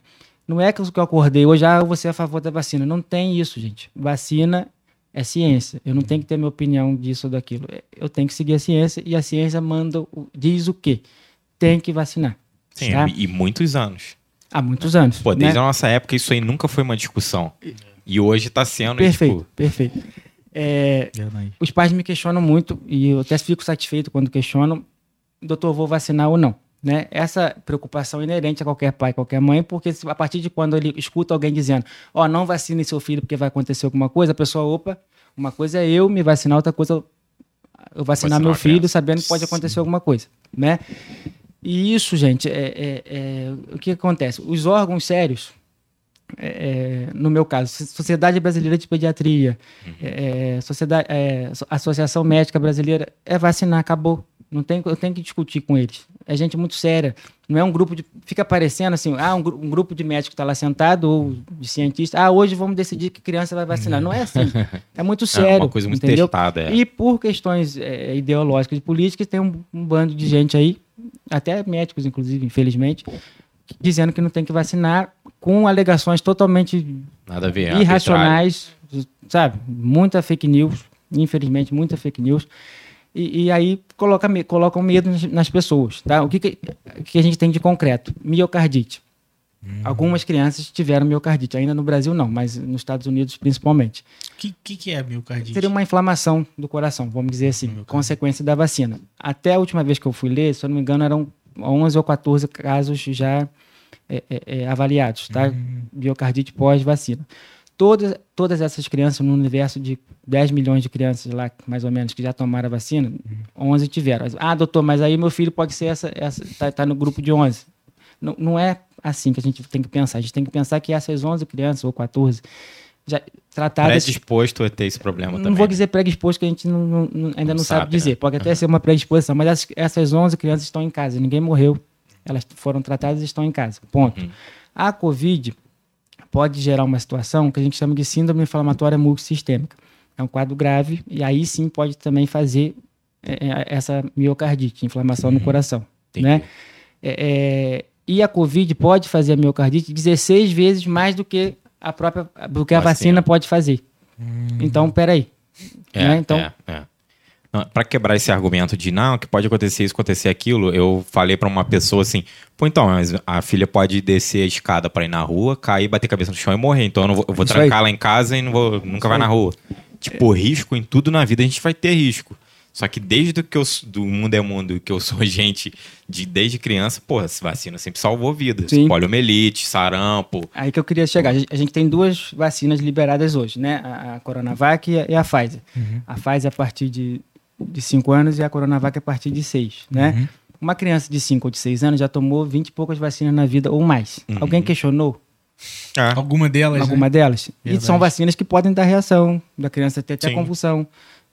Não é que eu acordei hoje, ah, você é a favor da vacina. Não tem isso, gente. Vacina é ciência. Eu não tenho que ter minha opinião disso ou daquilo. Eu tenho que seguir a ciência e a ciência manda, diz o quê? Tem que vacinar. Sim, tá? e muitos anos. Há muitos anos. Pô, né? desde a nossa época isso aí nunca foi uma discussão. E hoje tá sendo, Perfeito, tipo... perfeito. É, os pais me questionam muito e eu até fico satisfeito quando questionam, doutor, vou vacinar ou não? Né? Essa preocupação é inerente a qualquer pai, qualquer mãe, porque a partir de quando ele escuta alguém dizendo, ó, não vacine seu filho porque vai acontecer alguma coisa, a pessoa, opa, uma coisa é eu me vacinar, outra coisa eu vacinar Vacinar meu filho sabendo que pode acontecer alguma coisa, né? E isso, gente, é, é- é- o que acontece? Os órgãos sérios, é, é, no meu caso, Sociedade Brasileira de Pediatria, é, sociedade, é, so- Associação Médica Brasileira, é vacinar, acabou. Não tem, eu tenho que discutir com eles. É gente muito séria. Não é um grupo de. Fica parecendo assim, ah, um, um grupo de médicos está lá sentado, ou de cientistas, ah, hoje vamos decidir que criança vai vacinar. Não é assim. É muito É sério. uma coisa muito entendeu? testada. É. E por questões é, ideológicas e políticas, tem um, um bando de gente aí, até médicos, inclusive, infelizmente, dizendo que não tem que vacinar, com alegações totalmente Nada ver. é arbitrário. irracionais, sabe? Muita fake news, infelizmente, muita fake news. E, e aí coloca, colocam medo nas, nas pessoas, tá? O que, que, que a gente tem de concreto? Miocardite. Algumas crianças tiveram miocardite, ainda no Brasil não, mas nos Estados Unidos principalmente. O que, que, que é miocardite? Seria uma inflamação do coração, vamos dizer assim, Miocardite. consequência da vacina. Até a última vez que eu fui ler, se eu não me engano, eram 11 ou 14 casos já é, é, é, avaliados, tá? Miocardite pós-vacina. Todas, todas essas crianças, no universo de 10 milhões de crianças lá, mais ou menos, que já tomaram a vacina, 11 tiveram. Ah, doutor, mas aí meu filho pode ser essa, essa tá, tá no grupo de 11. Não, não é assim que a gente tem que pensar. A gente tem que pensar que essas 11 crianças, ou 14, já tratadas... Predisposto a ter esse problema Não também. vou dizer predisposto, que a gente não- não- não- ainda não, Não sabe, sabe, dizer. né? Pode até ser uma predisposição, mas essas, essas 11 crianças estão em casa. Ninguém morreu. Elas foram tratadas e estão em casa. Ponto. Uhum. A Covid pode gerar uma situação que a gente chama de síndrome inflamatória multissistêmica. É um quadro grave e aí sim pode também fazer é, é, essa miocardite, inflamação no coração. Entendi. Né? É, é, e a Covid pode fazer a miocardite 16 vezes mais do que a própria do que a Vacina. vacina pode fazer. Então, peraí. É, né? Então, é, é. Pra quebrar esse argumento de não, que pode acontecer isso, acontecer aquilo, eu falei pra uma pessoa assim: pô, então, mas a filha pode descer a escada pra ir na rua, cair, bater a cabeça no chão e morrer. Então eu, não vou, eu vou Isso trancar aí. ela em casa e não vou, nunca vai aí. na rua. Tipo, risco em tudo na vida a gente vai ter risco. Só que desde que eu do mundo é mundo, que eu sou gente de desde criança, porra, essa vacina sempre salvou vidas. Sim. Poliomielite, sarampo. Aí que eu queria chegar. A gente- tem duas vacinas liberadas hoje, né? A, a Coronavac e a, e a Pfizer. A Pfizer a partir de, de 5 anos e a Coronavac a partir de 6, né? Uma criança de 5 ou de 6 anos já tomou 20 e poucas vacinas na vida ou mais. Uhum. Alguém questionou? É. Alguma delas, alguma né? delas. E Verdade. são vacinas que podem dar reação, da criança ter até Sim. convulsão,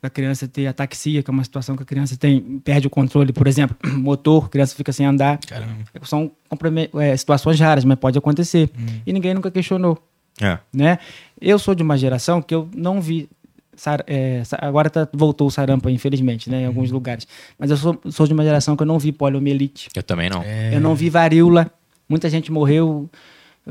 da criança ter ataxia, que é uma situação que a criança tem, perde o controle, por exemplo, motor, a criança fica sem andar. Caramba. São é, situações raras, mas pode acontecer. Hum. E ninguém nunca questionou, É. né? Eu sou de uma geração que eu não vi é, agora tá- voltou o sarampo, infelizmente, né, em alguns Uhum. lugares. Mas eu sou, sou de uma geração que eu não vi poliomielite. Eu também não. Eu não vi varíola. Muita gente morreu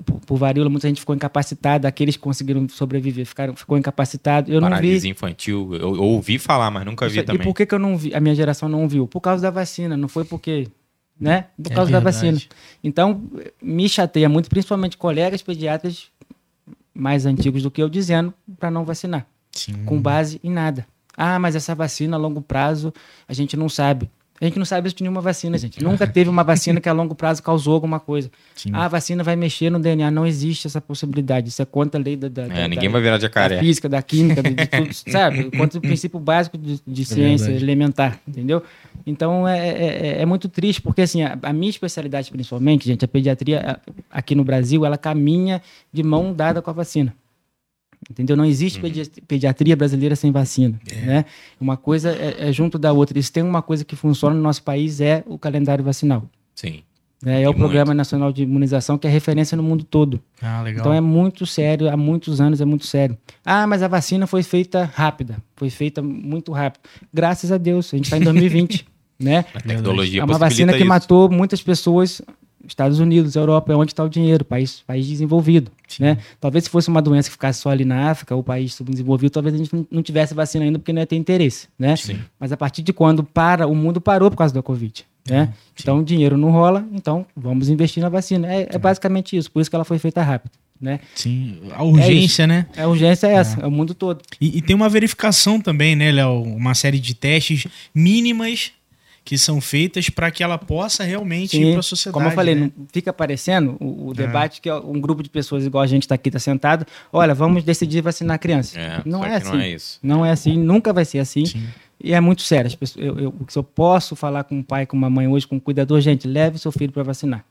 por, por varíola, muita gente ficou incapacitada. Aqueles que conseguiram sobreviver ficaram, ficou incapacitado. Eu não vi. Paralisia infantil. Eu, eu ouvi falar, mas nunca vi Isso- E também. por que, que eu não vi? A minha geração não viu? Por causa da vacina, não foi porque. Né? Por É causa da vacina. Então, me chateia muito, principalmente colegas pediatras mais antigos do que eu, dizendo para não vacinar, Sim. com base em nada. Ah, mas essa vacina a longo prazo a gente não sabe. A gente não sabe isso de nenhuma vacina, gente. Nunca teve uma vacina que a longo prazo causou alguma coisa. Sim. Ah, a vacina vai mexer no DNA. Não existe essa possibilidade. Isso é contra a lei da, da, É, da- ninguém da- vai virar da jacaré. física, da química, de, de tudo, sabe? Contra o princípio básico de, de ciência verdade. elementar, entendeu? Então é, é, é- é muito triste, porque assim, a, a minha especialidade principalmente, gente, a pediatria a- aqui no Brasil, ela caminha de mão dada com a vacina. Entendeu? Não existe pedi- pediatria brasileira sem vacina. Né? Uma coisa é, é junto da outra. E se tem uma coisa que funciona no nosso país é o calendário vacinal. Sim. né? É o E Programa Nacional de Imunização, que é referência no mundo todo. Ah, legal. Então é muito sério, há muitos anos é muito sério. Ah, mas a vacina foi feita rápida, foi feita muito rápido. Graças a Deus, a gente está em 2020, né? A tecnologia É uma vacina que isso. matou muitas pessoas. Estados Unidos, Europa, é onde está o dinheiro, país, país desenvolvido, né? Talvez se fosse uma doença que ficasse só ali na África, ou país subdesenvolvido, talvez a gente não- tivesse vacina ainda porque não ia ter interesse, né? Sim. Mas a partir de quando para, o mundo parou por causa da Covid, né? Então o dinheiro não rola, então vamos investir na vacina. É, é basicamente isso, por isso que ela foi feita rápido, né? Sim. A urgência, né? A urgência é essa, é, o mundo todo. E, e tem uma verificação também, né, Léo? Uma série de testes mínimas que são feitas para que ela possa realmente ir para a sociedade. como eu falei, né? não fica aparecendo o, o debate que é um grupo de pessoas igual a gente está aqui, está sentado. Olha, vamos decidir vacinar a criança. É, não é que assim. não é isso. Não é assim, nunca vai ser assim. Sim. E é muito sério. As pessoas, eu, eu, se eu posso falar com um pai, com uma mãe hoje, com um cuidador, gente, leve seu filho para vacinar.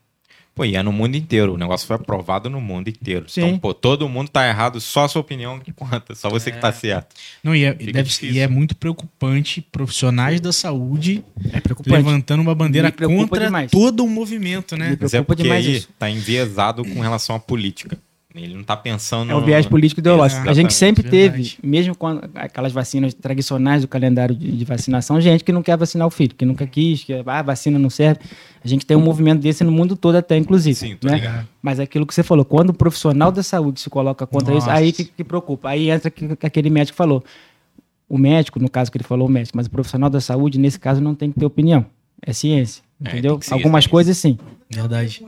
Pô, e é no mundo inteiro. O negócio foi aprovado no mundo inteiro. Sim. Então, pô, todo mundo tá errado, só a sua opinião que conta. Só você que tá certo. Não, e é, deve- e é muito preocupante profissionais da saúde É preocupante. levantando uma bandeira contra demais. todo o movimento, né? Mas é porque demais aí isso. tá enviesado com relação à política. Ele não tá pensando... É o viés político ideológico. A gente sempre Verdade. teve, mesmo com aquelas vacinas tradicionais do calendário de, de vacinação, gente que não quer vacinar o filho, que nunca quis, que ah, a vacina não serve. A gente tem um movimento desse no mundo todo até, inclusive. Sim, tô né? ligado. Mas é aquilo que você falou, quando o profissional da saúde se coloca contra isso, Nossa. aí que, que preocupa. Aí entra que, que aquele médico falou. O médico, no caso que ele falou, o médico, mas o profissional da saúde, nesse caso, não tem que ter opinião. É ciência. É, Entendeu? ser Algumas ciência. coisas sim. Verdade.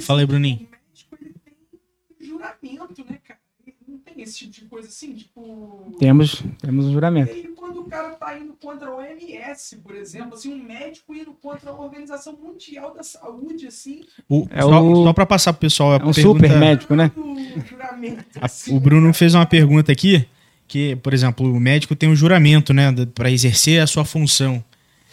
Fala aí, Bruninho. O médico ele tem juramento, né, cara? Não tem esse tipo de coisa assim, tipo. Temos, temos um E juramento. aí, quando o cara tá indo contra a OMS, por exemplo, assim, um médico indo contra a Organização Mundial da Saúde, assim, O, É só, o- só para passar pro pessoal a É um pergunta- super médico, né? do juramento. a- assim, o Bruno fez uma pergunta aqui que, por exemplo, o médico tem um juramento, né, para exercer a sua função.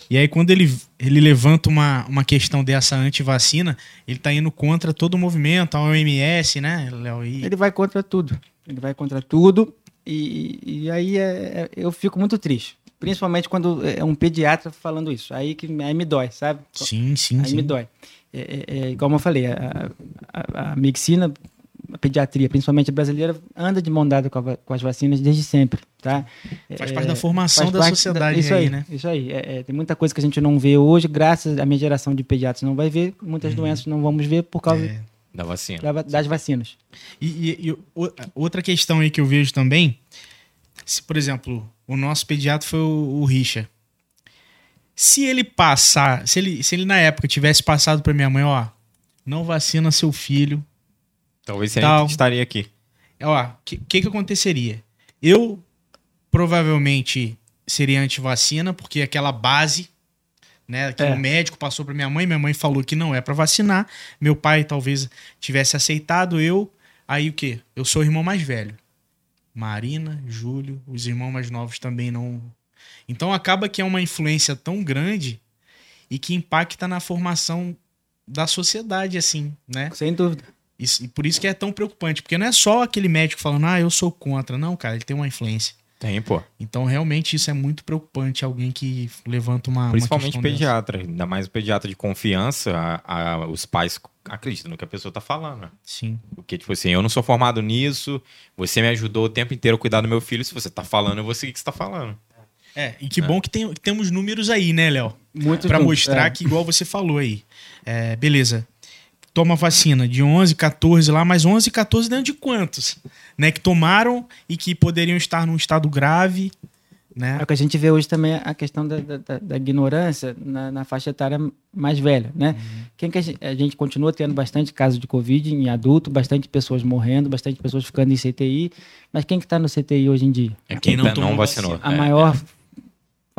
E aí quando ele, ele levanta uma, uma questão dessa antivacina, ele tá indo contra todo o movimento, a OMS, né, Léo? E- Ele vai contra tudo. Ele vai contra tudo. E, e aí é- é- eu fico muito triste. Principalmente quando é um pediatra falando isso. Aí que aí me dói, sabe? Sim, sim, Aí sim. me dói. É, é, é, como eu falei, a, a- a medicina, a pediatria, principalmente a brasileira, anda de mão dada com, com as vacinas desde sempre, tá? Faz É, parte da formação da sociedade isso aí, aí, né? Isso aí. É, é, tem muita coisa que a gente não vê hoje, graças à minha geração de pediatras não vai ver, muitas doenças não vamos ver por causa Uhum. É. Da vacina. da va- das vacinas. E, e- e o- outra questão aí que eu vejo também, se, por exemplo, o nosso pediatra foi o, o Richa. Se ele passar, se ele, se ele na época tivesse passado pra minha mãe, ó, não vacina seu filho, Talvez você Tal. nem estaria aqui. é, ó, o que, que que aconteceria? Eu provavelmente seria anti-vacina, porque aquela base, né, que É. o médico passou pra minha mãe, minha mãe falou que não é pra vacinar, meu pai talvez tivesse aceitado, eu, aí o quê? Eu sou o irmão mais velho. Marina, Júlio, os irmãos mais novos também não. Então acaba que é uma influência tão grande e que impacta na formação da sociedade, assim, né? Sem dúvida. E por isso que é tão preocupante, porque não é só aquele médico falando, ah, eu sou contra. Não, cara, ele tem uma influência. Tem, pô. Então, realmente, isso é muito preocupante. Alguém que levanta uma. uma Principalmente dessa. pediatra. Ainda mais o pediatra de confiança, a- a- os pais acreditam no que a pessoa tá falando. né? Sim. Porque, tipo assim, eu não sou formado nisso, você me ajudou o tempo inteiro a cuidar do meu filho. Se você tá falando, eu vou seguir o que você tá falando. É, e que bom que, tem, que temos números aí, né, Léo? Muito Pra junto, mostrar é. que, igual você falou aí. É, beleza. Toma vacina de 11, 14 lá, mas 11, 14 dentro de quantos? Né, que tomaram e que poderiam estar num estado grave, né? É o que a gente vê hoje também a questão da, da- da- ignorância na, na faixa etária mais velha, né? Uhum. Quem que a gente, a gente continua tendo bastante casos de Covid em adulto, bastante pessoas morrendo, bastante pessoas ficando em CTI, mas quem que está no CTI hoje em dia? É Quem quem não não, tomou vacinou. A É, maior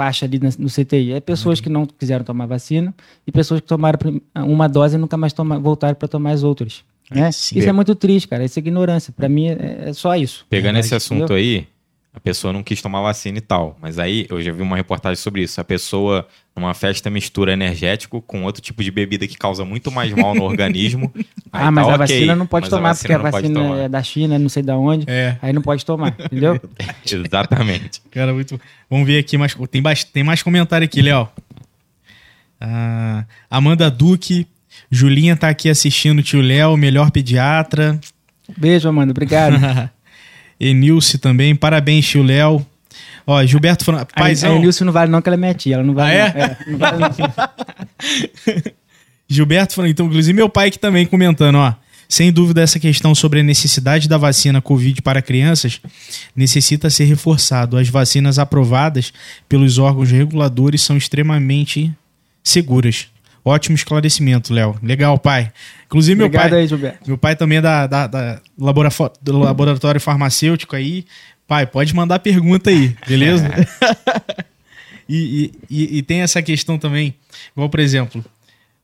faixa ali no CTI é pessoas Uhum. que não quiseram tomar vacina e pessoas que tomaram uma dose e nunca mais toma, voltaram para tomar as outras. Né? Sim. Isso é muito triste, cara. Isso é ignorância. Para mim é, é só isso. Pegando Verdade, esse assunto aí, a pessoa não quis tomar vacina e tal. Mas aí eu já vi uma reportagem sobre isso. A pessoa, numa festa, mistura energético com outro tipo de bebida que causa muito mais mal no organismo. Aí ah, mas tá a vacina não pode mas a tomar porque a vacina tomar. é da China, não sei da onde. É. Aí não pode tomar, entendeu? Exatamente. Cara, muito. Vamos ver aqui mais. Tem, bast... tem mais comentário aqui, Léo. Ah, Amanda Duque. Julinha tá aqui assistindo o tio Léo, melhor pediatra. Beijo, Amanda. Obrigado. Enilce também. Parabéns, tio Léo. Ó, Gilberto Fran... A, a Paizão. Nilce não vale não, que ela é minha tia. Ela não vale Ah, é? não. É, não vale não. Gilberto Fran... Então, inclusive, meu pai aqui também comentando, ó. Sem dúvida, essa questão sobre a necessidade da vacina Covid para crianças necessita ser reforçado. As vacinas aprovadas pelos órgãos reguladores são extremamente seguras. Ótimo esclarecimento, Léo. Legal, pai. Inclusive, meu Obrigado pai. aí, Gilberto. Meu pai também é da, da, da do laboratório farmacêutico aí. Pai, pode mandar pergunta aí, beleza? e, e, e- e tem essa questão também, igual, por exemplo,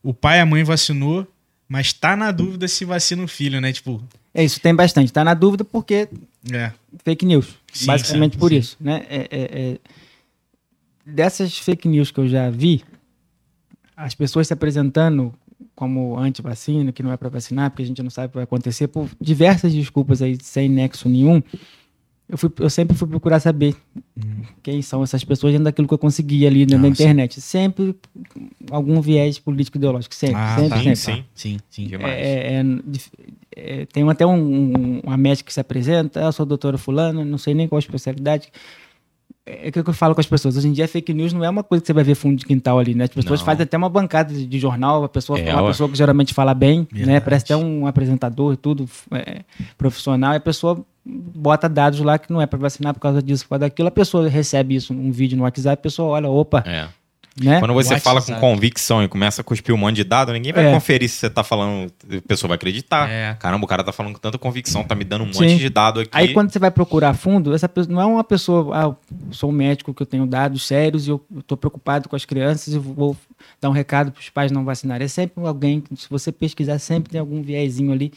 o pai e a mãe vacinou, mas tá na dúvida se vacina o filho, né? Tipo, É isso, tem bastante. Tá na dúvida porque é. fake news. Sim, basicamente sim, por sim. isso. Né? É- é- é- Dessas fake news que eu já vi, as pessoas se apresentando como anti-vacina, que não é para vacinar, porque a gente não sabe o que vai acontecer, por diversas desculpas aí, sem nexo nenhum, eu, fui, eu sempre fui procurar saber quem são essas pessoas dentro daquilo que eu consegui ali dentro da Ah, sim. internet. Sempre algum viés político-ideológico. Sempre, Ah, sempre, tá. sempre. Sim, Sim, sim. É, é, é, é, tem até um, um- uma médica que se apresenta, "Ah, eu sou a doutora fulana, não sei nem qual a especialidade. É aquilo que eu falo com as pessoas. Hoje em dia, fake news não é uma coisa que você vai ver fundo de quintal ali, né? As pessoas Não. fazem até uma bancada de, de jornal, a pessoa, É, uma ué. pessoa que geralmente fala bem, né? Verdade. Parece até um apresentador e tudo, é, profissional, e a pessoa bota dados lá que não é para vacinar por causa disso, por causa daquilo. A pessoa recebe isso, um vídeo no WhatsApp, a pessoa olha, opa, É. né? Quando você WhatsApp. fala com convicção e começa a cuspir um monte de dado, ninguém vai É. conferir se você tá falando. A pessoa vai acreditar. É. Caramba, o cara tá falando com tanta convicção, tá me dando um Sim. monte de dado aqui. Aí quando você vai procurar fundo, essa pessoa não é uma pessoa, ah, eu sou um médico que eu tenho dados sérios e eu estou preocupado com as crianças e vou dar um recado para os pais não vacinarem. É sempre alguém, se você pesquisar, sempre tem algum viezinho ali,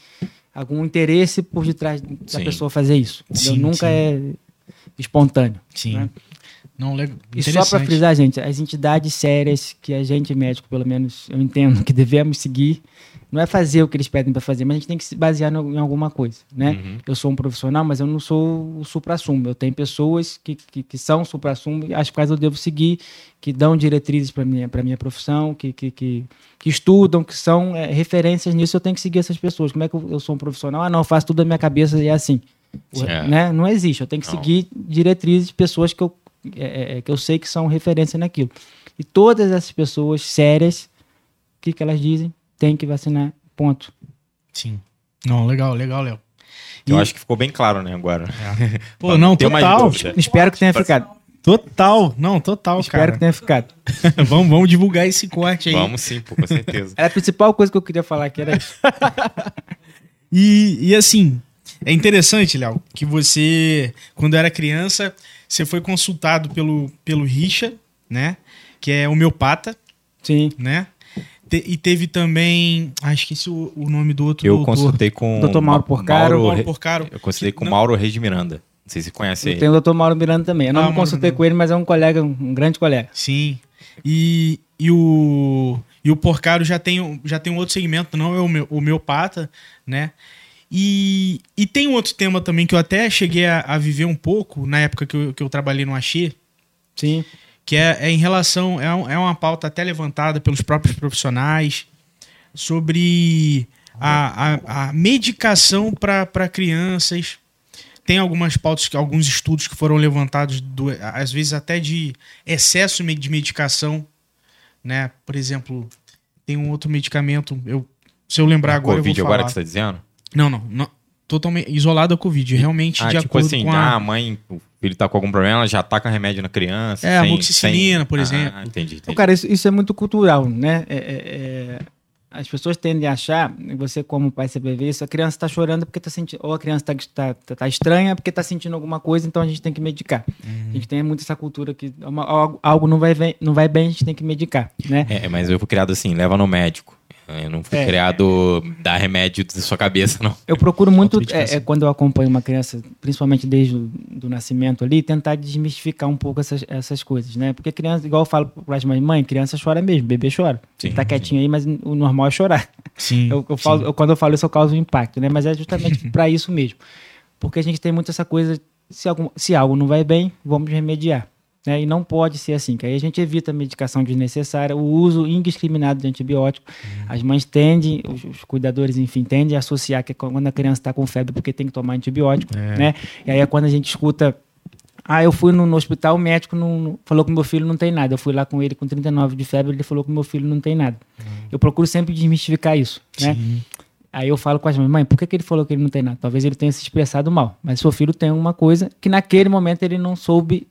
algum interesse por detrás da Sim. pessoa fazer isso. Sim, Nunca sim. é espontâneo. Sim. Né? Não, legal. E só para frisar, gente, as entidades sérias que a gente médico, pelo menos eu entendo que devemos seguir, não é fazer o que eles pedem para fazer, mas a gente tem que se basear no- em alguma coisa, né? Uhum. Eu sou um profissional, mas eu não sou o supra-sumo. Eu tenho pessoas que, que, que são supra-sumo às quais eu devo seguir, que dão diretrizes para minha para minha profissão, que, que, que, que estudam, que são é, referências nisso. Eu tenho que seguir essas pessoas. Como é que eu, eu sou um profissional? Ah, não, eu faço tudo da minha cabeça e é assim. É. Né? Não existe. Eu tenho que Não. seguir diretrizes de pessoas que eu, é, é, que eu sei que são referência naquilo. E todas essas pessoas sérias, o que, que elas dizem? Tem que vacinar. Ponto. Sim. Não, legal, legal, Léo. Eu E- acho que ficou bem claro, né, agora. Pô, não, total. Espero que tenha ficado. Total. Não, total, Espero cara. que tenha ficado. vamos, vamos divulgar esse corte aí. Vamos sim, pô, com certeza. Era a principal coisa que eu queria falar aqui era isso. E, e assim, é interessante, Léo, que você, quando era criança, você foi consultado pelo, pelo Richa, né? Que é homeopata, Sim. né? Te- e teve também. Ah, esqueci o, o nome do outro Eu doutor. consultei com. Dr. Mauro Porcaro. Mauro Mauro Porcaro. Eu consultei com Não. Mauro Reis de Miranda. Não sei se você conhece ele. Tem o Dr. Mauro Miranda também. Eu não Ah, me Mauro consultei Miranda. com ele, mas é um colega, um grande colega. Sim. E, e o. E o porcaro já tem, um- já tem um outro segmento, não é o meu- homeopata, né? E, e tem um outro tema também que eu até cheguei a, a viver um pouco na época que eu, que eu trabalhei no Axê, Sim. que é, é em relação. É, um- é uma pauta até levantada pelos próprios profissionais sobre a, a, a medicação para crianças. Tem algumas pautas, que- alguns estudos que foram levantados, do, às vezes até de excesso de medicação. Né? Por exemplo, tem um outro medicamento. Eu, se eu lembrar agora. Covid eu vou agora falar. que você tá dizendo? Não, não, não. Totalmente isolado da Covid. Realmente, Ah, de tipo acordo assim, com ah, a. a mãe, o filho tá com algum problema, ela já taca remédio na criança. É, sem- amoxicilina, sem- por Ah, exemplo. entendi, entendi. Então, cara, isso, isso é muito cultural, né? É- é- é, as pessoas tendem a achar, você como pai você ver isso, a criança está chorando porque está sentindo, ou a criança está tá, tá, tá estranha porque está sentindo alguma coisa, então a gente tem que medicar. A gente tem muito essa cultura que uma- algo, algo não, vai bem, não vai bem, a gente tem que medicar, né? É, mas eu fui criado assim, leva no médico. Eu não fui É. criado dar remédio da sua cabeça, não. Eu procuro muito, é, é, quando eu acompanho uma criança, principalmente desde o do nascimento ali, tentar desmistificar um pouco essas, essas coisas, né? Porque criança, igual eu falo para as mães, mãe, criança chora mesmo, bebê chora. Sim, tá quietinho aí, mas o normal é chorar. Sim. Eu, eu falo, eu- quando eu falo isso, eu causo um impacto, né? Mas é justamente para isso mesmo. Porque a gente tem muito essa coisa, se, algum, se algo não vai bem, vamos remediar. Né? E não pode ser assim, que aí a gente evita a medicação desnecessária, o uso indiscriminado de antibiótico. As mães tendem, os, os cuidadores, enfim, tendem a associar que é quando a criança está com febre porque tem que tomar antibiótico, né? E aí é quando a gente escuta ah, eu fui no, no hospital, o médico não, falou que meu filho não tem nada. Eu fui lá com ele com 39 de febre, ele falou que meu filho não tem nada. Eu procuro sempre desmistificar isso, né? Sim. Aí eu falo com as mães, mãe, por que, que ele falou que ele não tem nada? Talvez ele tenha se expressado mal, mas seu filho tem uma coisa que naquele momento ele não soube,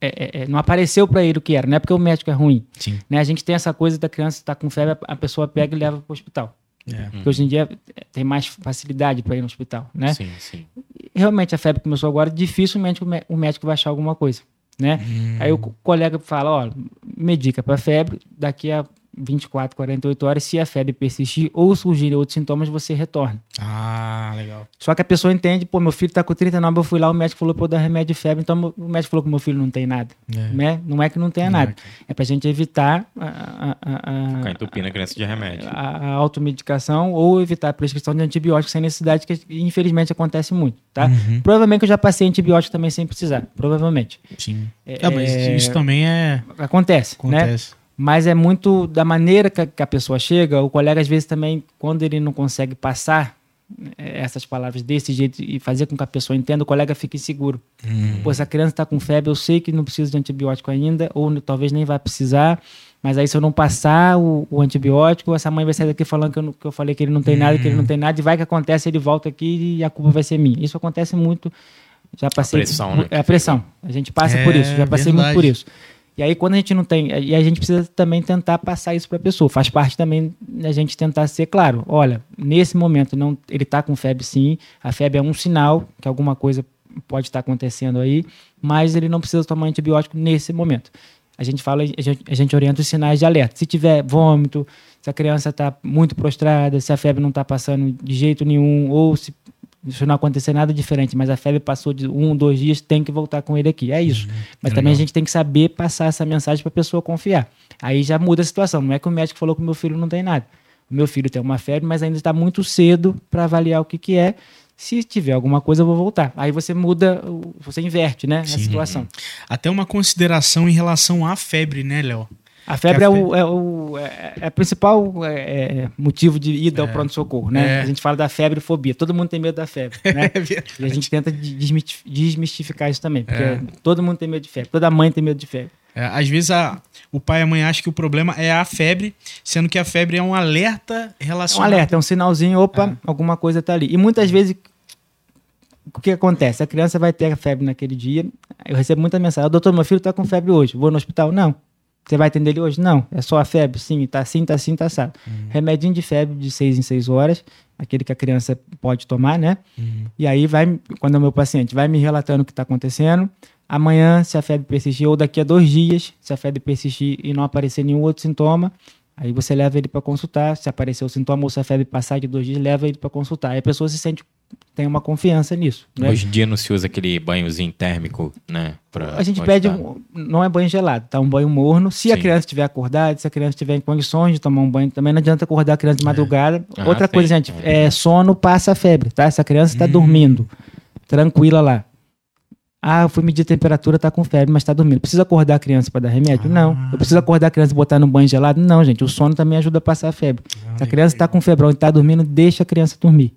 é, é, é, não apareceu para ele o que era, não é porque o médico é ruim. Sim. Né? A gente tem essa coisa da criança estar com febre, a pessoa pega e leva para o hospital. É. Porque hoje em dia é, tem mais facilidade para ir no hospital, né? Sim, sim. realmente a febre começou agora, dificilmente o mé- o médico vai achar alguma coisa, né? Aí o co- colega fala, ó, medica para febre, daqui a 24, 48 horas, se a febre persistir ou surgirem outros sintomas, você retorna. Ah, legal. Só que a pessoa entende, pô, meu filho tá com 39, eu fui lá, o médico falou pra eu dar remédio de febre, então o médico falou que meu filho não tem nada, É. né? Não é que não tenha Não é nada, é pra gente evitar a, a, a- Ficar entupindo a criança de remédio. a, a automedicação ou evitar a prescrição de antibióticos sem necessidade, que infelizmente acontece muito, tá? Uhum. Provavelmente eu já passei antibiótico também sem precisar, provavelmente. Sim. É, Ah, mas isso também é. Acontece, né? Mas é muito da maneira que a, a pessoa chega, o colega às vezes também, quando ele não consegue passar eh, essas palavras desse jeito e fazer com que a pessoa entenda, o colega fica inseguro. Uhum. Pô, se a criança está com febre, eu sei que não precisa de antibiótico ainda, ou talvez nem vai precisar, mas aí se eu não passar o, o antibiótico, essa mãe vai sair daqui falando que eu, que eu falei que ele não tem nada, que ele não tem nada, e vai que acontece, ele volta aqui e a culpa vai ser minha. Isso acontece muito. Já passei. pressão, né? É a pressão. A gente passa por É, isso, já passei verdade. muito por isso. E aí, quando a gente não tem. E a gente precisa também tentar passar isso para a pessoa. Faz parte também da gente tentar ser claro. Olha, nesse momento, não, ele está com febre sim. A febre é um sinal que alguma coisa pode estar acontecendo aí, mas ele não precisa tomar antibiótico nesse momento. A gente fala, a gente, a gente orienta os sinais de alerta. Se tiver vômito, se a criança está muito prostrada, se a febre não está passando de jeito nenhum, ou se, se não acontecer nada diferente, mas a febre passou de um, dois dias, tem que voltar com ele aqui. É isso. Mas também a gente tem que saber passar essa mensagem para a pessoa confiar. Aí já muda a situação. Não é que o médico falou que o meu filho não tem nada. O meu filho tem uma febre, mas ainda está muito cedo para avaliar o que, que é. Se tiver alguma coisa, eu vou voltar. Aí você muda, você inverte, né? A situação. Até uma consideração em relação à febre, né, Léo? A febre Que é a o, é o é, é o principal é, é, motivo de ida ao pronto-socorro, né? É. A gente fala da febre e fobia. Todo mundo tem medo da febre, né? É. E a gente tenta desmistificar isso também, porque É. todo mundo tem medo de febre, toda mãe tem medo de febre. É, às vezes a- o pai e a mãe acham que o problema é a febre, sendo que a febre é um alerta É um relacionado. alerta, é um sinalzinho, opa, alguma coisa tá ali. E muitas vezes, o que acontece? A criança vai ter a febre naquele dia, eu recebo muita mensagem, doutor, meu filho tá com febre hoje, vou no hospital? Não. Você vai atender ele hoje? Não. É só a febre? Sim, tá assim, tá assim, tá assado. Remedinho de febre de seis em seis horas, aquele que a criança pode tomar, né? E aí vai, quando é o meu paciente, vai me relatando o que está acontecendo. Amanhã, se a febre persistir, ou daqui a dois dias, se a febre persistir e não aparecer nenhum outro sintoma, Aí você leva ele para consultar, se aparecer o sintoma ou se a febre passar de dois dias, leva ele para consultar. Aí a pessoa se sente, tem uma confiança nisso. Né? Hoje em dia não se usa aquele banhozinho térmico, né? A gente pede, um- não é banho gelado, tá? Um banho morno. Se a Sim. criança estiver acordada, se a criança estiver em condições de tomar um banho, também não adianta acordar a criança de madrugada. Ah, Outra coisa, gente, é sono passa a febre, tá? Essa criança Hum. está dormindo, tranquila lá. Ah, eu fui medir a temperatura, tá com febre, mas tá dormindo. Precisa acordar a criança para dar remédio? Ah. Não. Eu preciso acordar a criança e botar no banho gelado? Não, gente. O sono também ajuda a passar a febre. Se a criança tá com febrão e tá dormindo, deixa a criança dormir.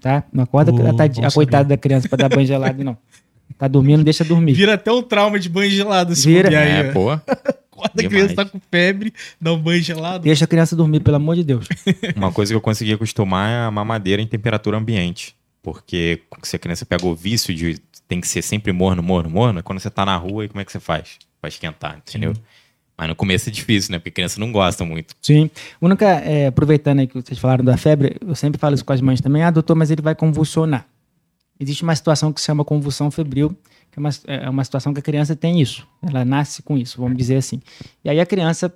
Tá? Não acorda Pô, a, a coitada da criança para dar banho gelado, não. Tá dormindo, deixa dormir. Vira até um trauma de banho gelado se Vira. aí, É, pô. Quando a criança tá com febre, dá um banho gelado. Deixa a criança dormir, pelo amor de Deus. Uma coisa que eu consegui acostumar é a mamadeira em temperatura ambiente. Porque se a criança pega o vício de tem que ser sempre morno, morno, morno, quando você tá na rua, e como é que você faz? Pra esquentar, entendeu? Mas no começo é difícil, né? Porque criança não gosta muito. Sim. Única, é, aproveitando aí que vocês falaram da febre, eu sempre falo isso com as mães também. Ah, doutor, mas ele vai convulsionar. Existe uma situação que se chama convulsão febril, que é uma, é uma situação que a criança tem isso. Ela nasce com isso, vamos dizer assim. E aí a criança,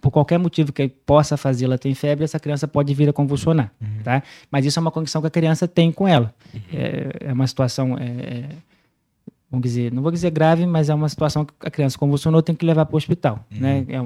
por qualquer motivo que possa fazê-la ter febre, essa criança pode vir a convulsionar, tá? Mas isso é uma condição que a criança tem com ela. É, é uma situação, é, é, vamos dizer, não vou dizer grave, mas é uma situação que a criança convulsionou, tem que levar para o hospital, né? É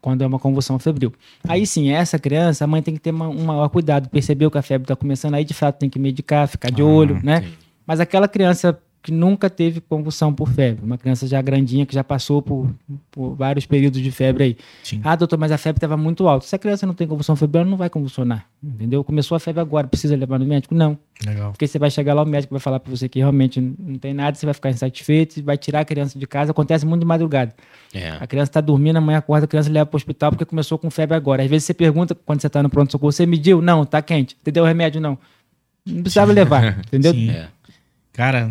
quando é uma convulsão febril. Aí sim, essa criança, a mãe tem que ter uma- um maior cuidado, percebeu que a febre está começando, aí de fato tem que medicar, ficar de olho, né? sim. Mas aquela criança que nunca teve convulsão por febre, uma criança já grandinha, que já passou por, por vários períodos de febre aí. Sim. Ah, doutor, mas a febre estava muito alta. Se a criança não tem convulsão febril, ela não vai convulsionar, entendeu? Começou a febre agora, precisa levar no médico? Não. Legal. Porque você vai chegar lá, o médico vai falar para você que realmente não tem nada, você vai ficar insatisfeito, vai tirar a criança de casa. Acontece muito de madrugada. É. A criança está dormindo, a mãe acorda, a criança leva para o hospital porque começou com febre agora. Às vezes você pergunta quando você está no pronto-socorro, você mediu? Não, tá quente. Você deu remédio? Não. Não precisava levar, entendeu? Sim. É. Cara,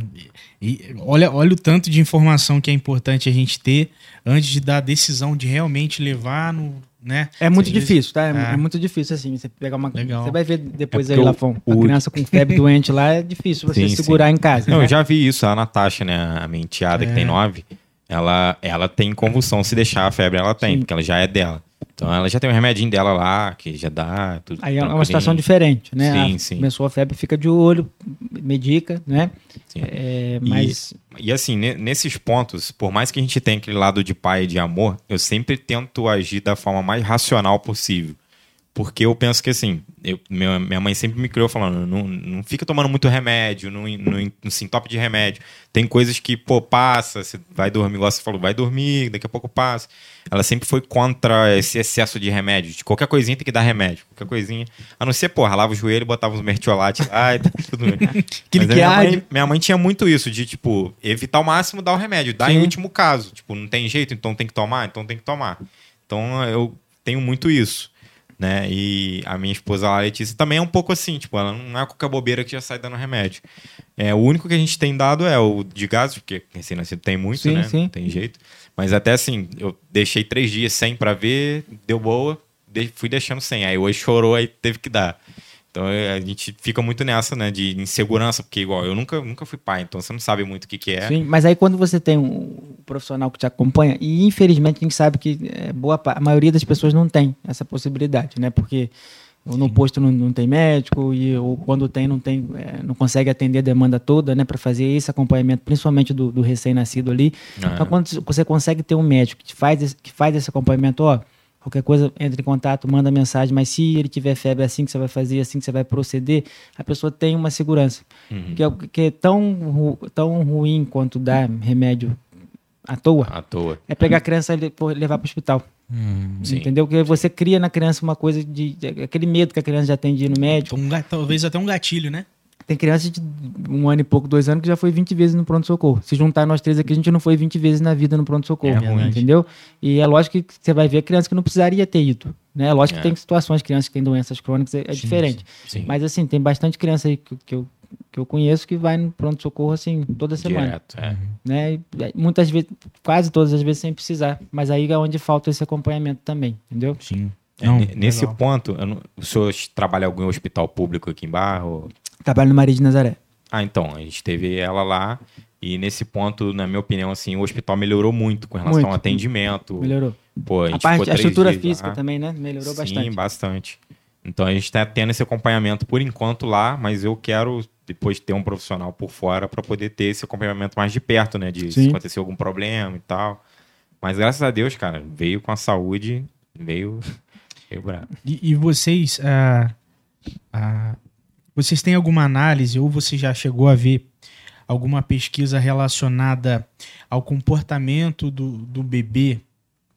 e- olha, olha o tanto de informação que é importante a gente ter antes de dar a decisão de realmente levar no. Né? É muito difícil, tá? É, Ah. é muito difícil assim. Você pegar uma. Legal. Você vai ver depois É aí, Lafon. o- A criança com febre doente lá é difícil você Sim, sim. segurar em casa. Não, né? eu já vi isso. A Natasha, né? A minha enteada que É. tem nove, ela, ela tem convulsão. Se deixar a febre, ela tem, Sim. porque ela já é dela. Então ela já tem um remedinho dela lá, que já dá. Tudo Aí é uma situação diferente, né? Sim, Ah, sim. Começou a febre, fica de olho, medica, né? Sim. É, E- mas E assim, ne- nesses pontos, por mais que a gente tenha aquele lado de pai e de amor, eu sempre tento agir da forma mais racional possível. Porque eu penso que assim, eu- minha, minha mãe sempre me criou falando, não, não fica tomando muito remédio, não, não, não se entope de remédio. Tem coisas que, pô, passa, você vai dormir, igual você falou, vai dormir, daqui a pouco passa. Ela sempre foi contra esse excesso de remédio. De qualquer coisinha tem que dar remédio. Qualquer coisinha. A não ser, pô, ralava o joelho, botava uns mertiolate lá e tá tudo bem. Aquele Mas que minha, mãe, minha mãe tinha muito isso, de, tipo, evitar ao máximo dar o remédio. Dar em Sim. último caso. Tipo, não tem jeito, então tem que tomar, então tem que tomar. Então eu tenho muito isso. Né? E a minha esposa, a Letícia, também é um pouco assim, tipo, ela não é qualquer bobeira que já sai dando remédio. É, o único que a gente tem dado é o de gás, porque recém-nascido tem muito, Sim, né? sim. Não tem jeito. Mas até assim, eu deixei três dias sem pra ver, deu boa, fui deixando sem. Aí hoje chorou, aí teve que dar. Então é, a gente fica muito nessa, né, de insegurança, porque igual eu nunca, nunca fui pai, então você não sabe muito o que, que é. Sim, mas aí quando você tem um profissional que te acompanha, e infelizmente a gente sabe que é, boa, a maioria das pessoas não tem essa possibilidade, né? Porque no posto não, não tem médico, e, ou quando tem, não tem, é, não consegue atender a demanda toda, né? Para fazer esse acompanhamento, principalmente do, do recém-nascido ali. Ah. Então, quando você consegue ter um médico que faz, esse- que faz esse acompanhamento, ó, qualquer coisa, entre em contato, manda mensagem, mas se ele tiver febre, é assim que você vai fazer, é assim que você vai proceder, a pessoa tem uma segurança. Uhum. Que, é, que é tão, ru- tão ruim quanto dar remédio à toa, À toa. é pegar a criança e levar para o hospital. Sim. Entendeu? Porque você cria na criança uma coisa de, de- aquele medo que a criança já tem de ir no médico. Então, um talvez até um gatilho, né? Tem criança de um ano e pouco, dois anos, que já foi 20 vezes no pronto-socorro. Se juntar nós três aqui, a gente não foi 20 vezes na vida no pronto-socorro. É entendeu? E é lógico que você vai ver criança que não precisaria ter ido. Né? É lógico É. que tem situações, crianças que têm doenças crônicas, é, é diferente. Sim. Mas assim, tem bastante criança aí que, que eu, que eu conheço que vai no pronto-socorro assim, toda semana. Direto, é. Né? É, muitas vezes, quase todas as vezes sem precisar. Mas aí é onde falta esse acompanhamento também, entendeu? Sim. É, Não, ne- nesse legal. ponto, não- o senhor trabalha em algum hospital público aqui em Barro? Trabalho no Maria de Nazaré. Ah, então, a gente teve ela lá E nesse ponto, na minha opinião, assim, o hospital melhorou muito com relação Muito. ao atendimento. Melhorou. Pô, a, A, parte, a estrutura dias física lá. também, né? Melhorou Sim, bastante. bastante. Então a gente está tendo esse acompanhamento por enquanto lá, mas eu quero depois ter um profissional por fora para poder ter esse acompanhamento mais de perto, né? De se Sim. acontecer algum problema e tal. Mas graças a Deus, cara, veio com a saúde, veio, E, e vocês, ah, ah, vocês têm alguma análise ou você já chegou a ver alguma pesquisa relacionada ao comportamento do, do bebê,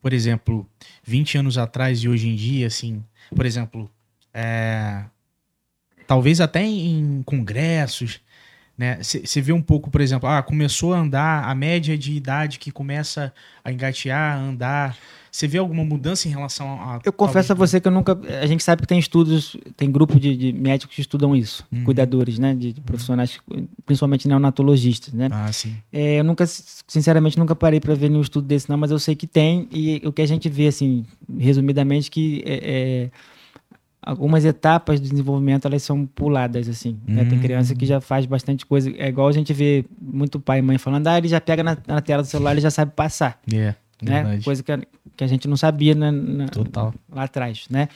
por exemplo, 20 anos atrás e hoje em dia, assim, por exemplo, é, talvez até em, em congressos, né? Você vê um pouco, por exemplo, ah, começou a andar, a média de idade que começa a engatear, a andar. Você vê alguma mudança em relação a. Eu confesso a você que eu nunca. A gente sabe que tem estudos, tem grupo de, de médicos que estudam isso, Uhum. cuidadores, né? De, de profissionais, principalmente neonatologistas, né? Ah, sim. É, eu nunca, sinceramente, nunca parei para ver nenhum estudo desse, não, mas eu sei que tem, e o que a gente vê, assim, resumidamente, que é, é, algumas etapas do desenvolvimento elas são puladas, assim. né? Tem Hum. criança que já faz bastante coisa, é igual a gente vê muito pai e mãe falando, ah, ele já pega na, na tela do celular, ele já sabe passar, É, né? verdade. Coisa que a, que a gente não sabia na- na- lá atrás, né?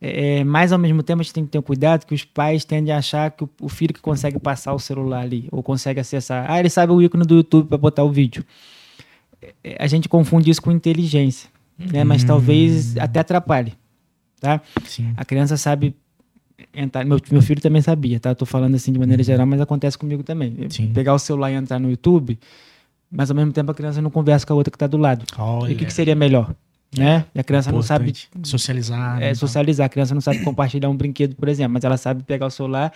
É, é, mas ao mesmo tempo a gente tem que ter cuidado que os pais tendem a achar que o, o filho que consegue passar o celular ali ou consegue acessar, ah, ele sabe o ícone do YouTube para botar o vídeo. É, a gente confunde isso com inteligência, né? Mas Hum. talvez até atrapalhe, tá? Sim. A criança sabe entrar, meu, meu filho também sabia, tá? Eu tô falando assim de maneira geral, mas acontece comigo também. Sim. Pegar o celular e entrar no YouTube, mas ao mesmo tempo a criança não conversa com a outra que tá do lado. Olha, E o que, que seria melhor? Né? E a criança não sabe importante. socializar. é, né? socializar. A criança não sabe compartilhar um brinquedo, por exemplo, mas ela sabe pegar o celular,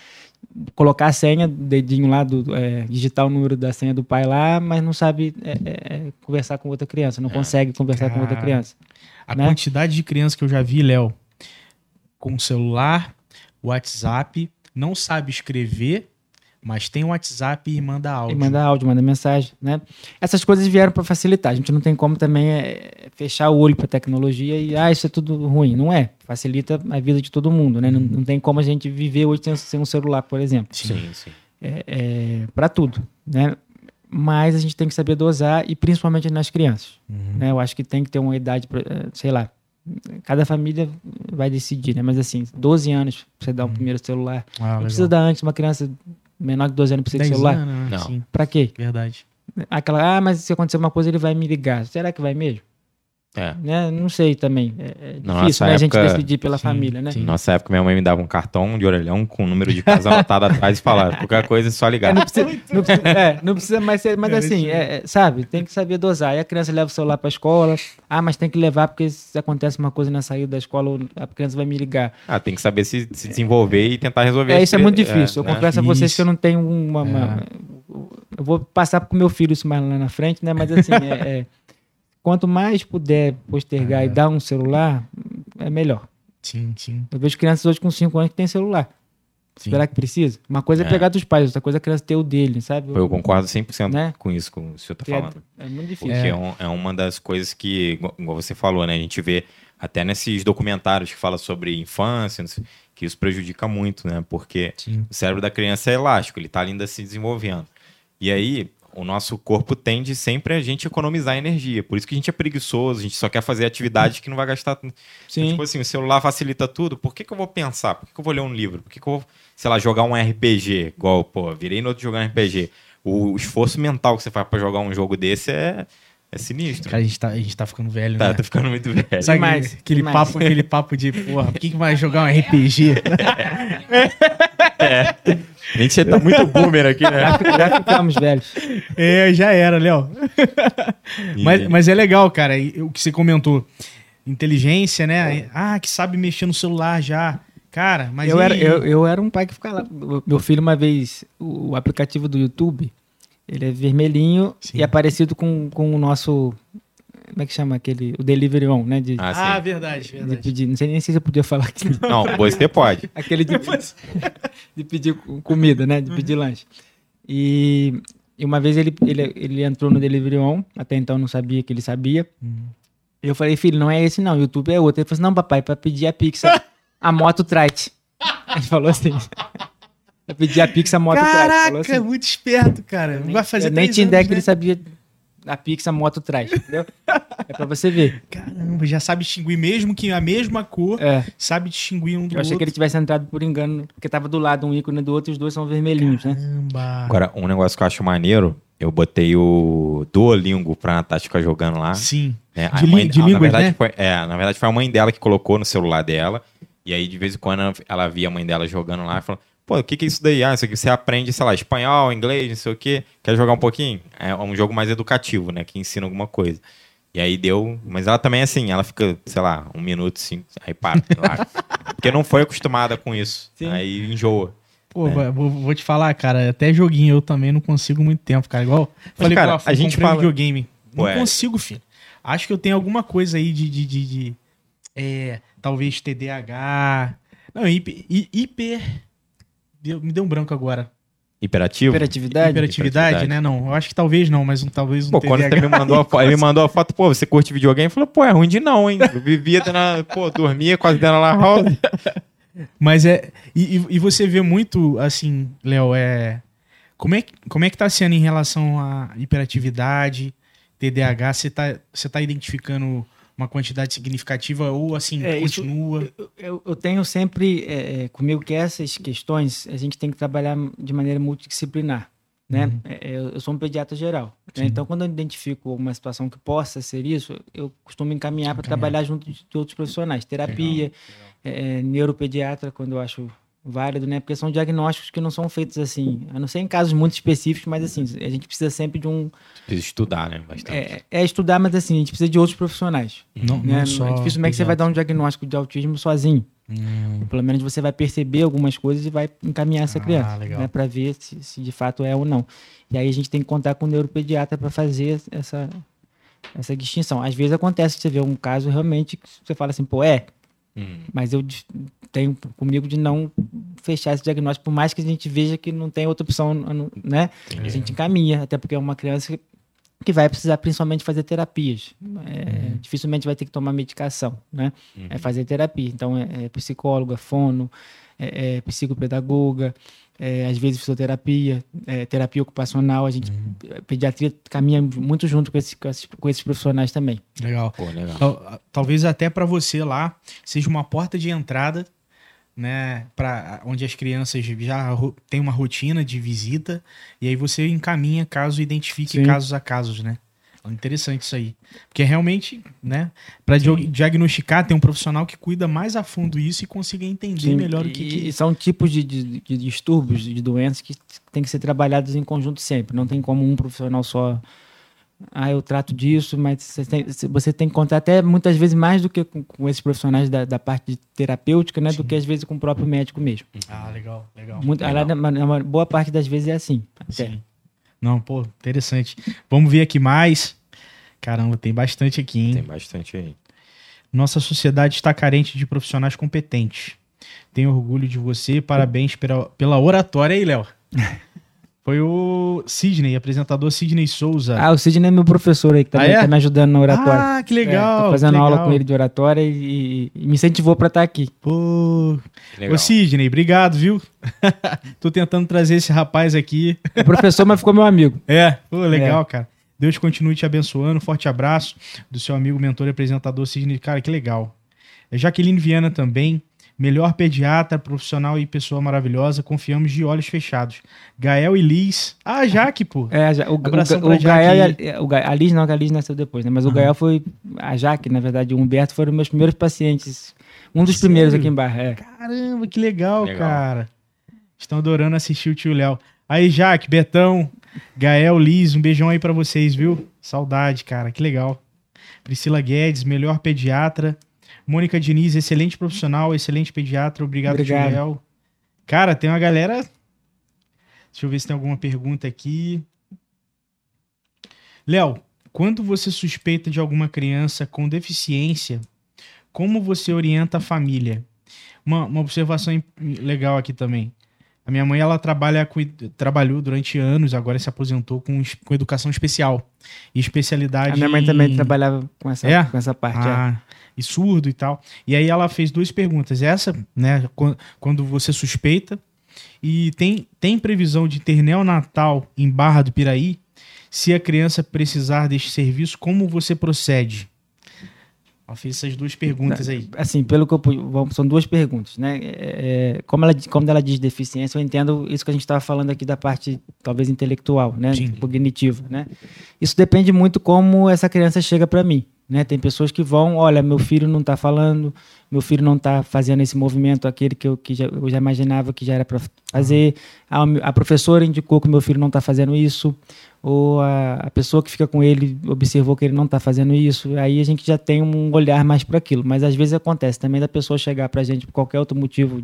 colocar a senha, dedinho lá, do, é, digitar o número da senha do pai lá, mas não sabe é, é, é, conversar com outra criança, não consegue conversar com outra criança. A né? quantidade de crianças que eu já vi, Léo, com celular, WhatsApp, não sabe escrever, mas tem WhatsApp e manda áudio. E manda áudio, manda mensagem, né? Essas coisas vieram para facilitar. A gente não tem como também é, fechar o olho para tecnologia e, ah, isso é tudo ruim. Não é. Facilita a vida de todo mundo, né? Não, não tem como a gente viver hoje sem, sem um celular, por exemplo. Sim, sim. é, é, para tudo, né? Mas a gente tem que saber dosar e principalmente nas crianças, Uhum. né? Eu acho que tem que ter uma idade, pra, eh, sei lá, cada família vai decidir, né? Mas assim, 12 anos pra você dar o primeiro celular, Ah, não legal. precisa dar antes, uma criança menor de 12 anos precisa de 10 celular. anos, né? Não. Sim, Pra quê? verdade. Aquela, ah, mas se acontecer uma coisa ele vai me ligar. Será que vai mesmo? É. Né? Não sei também. É, é difícil, nossa né? A gente época- decidir pela Sim, família, né? sim. Nossa época, minha mãe me dava um cartão de orelhão com o número de casa anotado atrás e falava: qualquer coisa é só É, ligar. não precisa, não precisa- é, não precisa mais ser, mas É, assim, é, é, sabe, tem que saber dosar. Aí a criança leva o celular pra escola, ah, mas tem que levar porque se acontece uma coisa na saída da escola, a criança vai me ligar. Ah, tem que saber se, se desenvolver e tentar resolver. É, isso é muito difícil. Eu né? confesso a vocês Isso. que eu não tenho uma. uma- Eu vou passar pro meu filho isso mais lá na frente, né? Mas assim, é- é, quanto mais puder postergar e dar um celular, é melhor. Sim, sim. Eu vejo crianças hoje com 5 anos que têm celular. sim. Será que precisa? Uma coisa é, É. pegar dos pais, outra coisa é a criança ter o dele, sabe? Eu concordo 100% Né? com isso que o senhor está Que é, falando. é muito difícil. Porque é. um- é uma das coisas que, igual você falou, né? A gente vê até nesses documentários que fala sobre infância, que isso prejudica muito, né? Porque Sim. o cérebro da criança é elástico, ele está ainda se desenvolvendo. E aí, o nosso corpo tende sempre a gente economizar energia. Por isso que a gente é preguiçoso, a gente só quer fazer atividade que não vai gastar. Sim. Tipo assim, o celular facilita tudo. Por que, que eu vou pensar? Por que, que eu vou ler um livro? Por que, que eu vou, sei lá, jogar um RPG? Igual, pô, virei no outro jogar um RPG. O esforço mental que você faz pra jogar um jogo desse é, é sinistro. Cara, a gente, tá, a gente tá ficando velho, Tá, né? tá ficando muito velho. Sabe Demais, aquele, demais. papo, aquele papo de, porra, por que, que vai jogar um RPG? A gente tá muito boomer aqui, né? Já, fi- já ficamos velhos. é, já era, Léo. E- mas, mas é legal, cara, o que você comentou. Inteligência, né? Ah, que sabe mexer no celular já. Cara, mas eu, e era, eu, eu era um pai que ficava lá. Meu filho, uma vez, o, o aplicativo do YouTube, ele é vermelhinho Sim. e é parecido com, com o nosso. Como é que chama aquele? O Delivery On, né? De, Ah. Ah, verdade, de verdade. pedir. Não sei nem se eu podia falar aqui. Não, você pode. Aquele de, de pedir co- comida, né? De pedir lanche. E, e uma vez ele, ele, ele entrou no Delivery On, até então eu não sabia que ele sabia. Eu falei, filho, não é esse não, o YouTube é outro. Ele falou assim, não, papai, para pedir a pizza, a moto traz. Ele falou assim. Eu pedi a Pix a moto atrás. Falou Caraca, assim. muito esperto, cara. Nem- Vai fazer eu nem tinha ideia anos, que ele né? sabia a Pix a moto atrás, entendeu? é pra você ver. Caramba, já sabe distinguir mesmo que a mesma cor, É. sabe distinguir um do Eu achei que outro. ele tivesse entrado por engano, porque tava do lado um ícone do outro e os dois são vermelhinhos, né? Caramba. Agora, um negócio que eu acho maneiro, eu botei o Duolingo pra Natasha ficar jogando lá. Sim. né? De lí- de na línguas, verdade, né? Foi, é, na verdade foi a mãe dela que colocou no celular dela. E aí, de vez em quando, ela- ela via a mãe dela jogando lá e falou, pô, o que que é isso daí? Ah, isso aqui você aprende, sei lá, espanhol, inglês, não sei o quê. Quer jogar um pouquinho? É um jogo mais educativo, né? Que ensina alguma coisa. E aí deu... Mas ela também, assim, ela fica, sei lá, um minuto, cinco, aí para. Porque não foi acostumada com isso. Sim. Aí enjoa. Pô, É. vou, vou te falar, cara, até joguinho eu também não consigo muito tempo, cara. Igual falei cara, Afu, a gente fala- videogame. Não Ué. consigo, filho. Acho que eu tenho alguma coisa aí de. de, de, de- é, talvez TDAH. Não, hiper. hi- hiper deu- me deu um branco agora. Hiperativo? Hiperatividade. Hiperatividade, né? Não, eu acho que talvez não, mas um, talvez um Pô, quando você me mandou a ele me mandou a foto, pô, você curte videogame? Eu falei, pô, é ruim de não, hein? Eu vivia dando, pô, dormia quase dando lá house. Mas é. E, e- você vê muito, assim, Léo, é. Como é, que- como é que tá sendo em relação à hiperatividade, TDAH? Você tá, você tá identificando uma quantidade significativa ou assim, É, isso- continua? Eu, eu- eu tenho sempre é, é, comigo que essas questões a gente tem que trabalhar de maneira multidisciplinar. Né? Uhum. É, Eu, eu sou um pediatra geral. né? Então, quando eu identifico uma situação que possa ser isso, eu costumo encaminhar para trabalhar junto de outros profissionais. Terapia, é, neuropediatra, quando eu acho válido, né? Porque são diagnósticos que não são feitos assim, a não ser em casos muito específicos, mas assim, a gente precisa sempre de um. Precisa estudar, né? Bastante. É, é estudar, mas assim, a gente precisa de outros profissionais. Não, Né? não só Dificilmente você vai dar um diagnóstico de autismo sozinho. Hum, Pelo menos você vai perceber algumas coisas e vai encaminhar essa Ah, criança, legal. né, para ver se, se de fato é ou não. E aí a gente tem que contar com o neuropediatra para fazer essa essa distinção. Às vezes acontece que você vê um caso realmente que você fala assim, pô, é, Hum. mas eu tenho comigo de não fechar esse diagnóstico, por mais que a gente veja que não tem outra opção, né? A gente encaminha, até porque é uma criança que- que vai precisar principalmente fazer terapias. É, Dificilmente vai ter que tomar medicação, né? É fazer terapia. Então, é, é psicólogo, é fono, é, é psicopedagoga, é, às vezes fisioterapia, é, terapia ocupacional. A gente, a pediatria caminha muito junto com, esse- com esses, com esses profissionais também. legal. Pô, legal. Tal- Talvez até para você lá seja uma porta de entrada, né, para onde as crianças já têm uma rotina de visita e aí você encaminha caso identifique Sim. casos a casos, né? Interessante isso aí. Porque realmente, né, para diagnosticar tem um profissional que cuida mais a fundo isso e consiga entender Sim, melhor o que, e que... são tipos de, de- de distúrbios, de doenças que tem que ser trabalhados em conjunto sempre. Não tem como um profissional só. Ah, eu trato disso, mas você tem, você tem que contar até muitas vezes mais do que com, com esses profissionais da, da parte terapêutica, né? Do que às vezes com o próprio médico mesmo. Ah, legal, legal. Muito, Legal. aliás, uma, uma boa parte das vezes é assim. até. Sim. Não, pô, interessante. Vamos ver aqui mais. Caramba, tem bastante aqui, hein? Tem bastante aí. Nossa sociedade está carente de profissionais competentes. Tenho orgulho de você, parabéns pela, pela oratória aí, Léo. Foi o Sidney, apresentador Sidney Souza. Ah, o Sidney é meu professor aí, que também Ah, é? tá me ajudando na oratória. Ah, que legal. É, tô fazendo que aula legal. com ele de oratória e, e me incentivou para estar aqui. Pô. Legal. Ô, Sidney, obrigado, viu? Tô tentando trazer esse rapaz aqui. É professor, mas ficou meu amigo. É, pô, legal, cara. Deus continue te abençoando. Forte abraço do seu amigo, mentor e apresentador Sidney. Cara, que legal. É Jaqueline Viana também. Melhor pediatra, profissional e pessoa maravilhosa. Confiamos de olhos fechados. Gael e Liz. Ah, Jaque, pô. É, o, o, Abração o, o Gael, e a- o Ga- a Liz não, que a Liz nasceu depois, né? Mas o. Gael foi, a Jaque, na verdade, o Humberto foram meus primeiros pacientes. Um dos Sério? primeiros aqui em Barra, é. Caramba, que legal, Legal. cara. Estão adorando assistir o tio Léo. Aí, Jaque, Betão, Gael, Liz, um beijão aí pra vocês, viu? Saudade, cara, que legal. Priscila Guedes, melhor pediatra. Mônica Diniz, excelente profissional, excelente pediatra. Obrigado, Obrigado. Léo. Cara, tem uma galera. Deixa eu ver se tem alguma pergunta aqui. Léo, quando você suspeita de alguma criança com deficiência, como você orienta a família? Uma, uma observação legal aqui também. A minha mãe, ela trabalha com, trabalhou durante anos, agora se aposentou com, com educação especial. E especialidade A minha mãe também em- trabalhava com essa, É? com essa parte. é. ah, e surdo e tal. E aí ela fez duas perguntas. Essa, né, quan- quando você suspeita, E tem, tem previsão de ter neonatal em Barra do Piraí? Se a criança precisar deste serviço, como você procede? Ela fez essas duas perguntas aí. Assim, pelo que eu são duas perguntas, né? É, é, como ela como ela diz deficiência, eu entendo isso que a gente estava falando aqui da parte talvez intelectual, né? Sim. Cognitiva, né? Isso depende muito como essa criança chega para mim, né? Tem pessoas que vão, olha, meu filho não está falando, meu filho não está fazendo esse movimento, aquele que eu, que já, eu já imaginava que já era para fazer. A, a professora indicou que meu filho não está fazendo isso, ou a, a pessoa que fica com ele observou que ele não está fazendo isso. Aí a gente já tem um olhar mais para aquilo. Mas às vezes acontece também da pessoa chegar para a gente por qualquer outro motivo.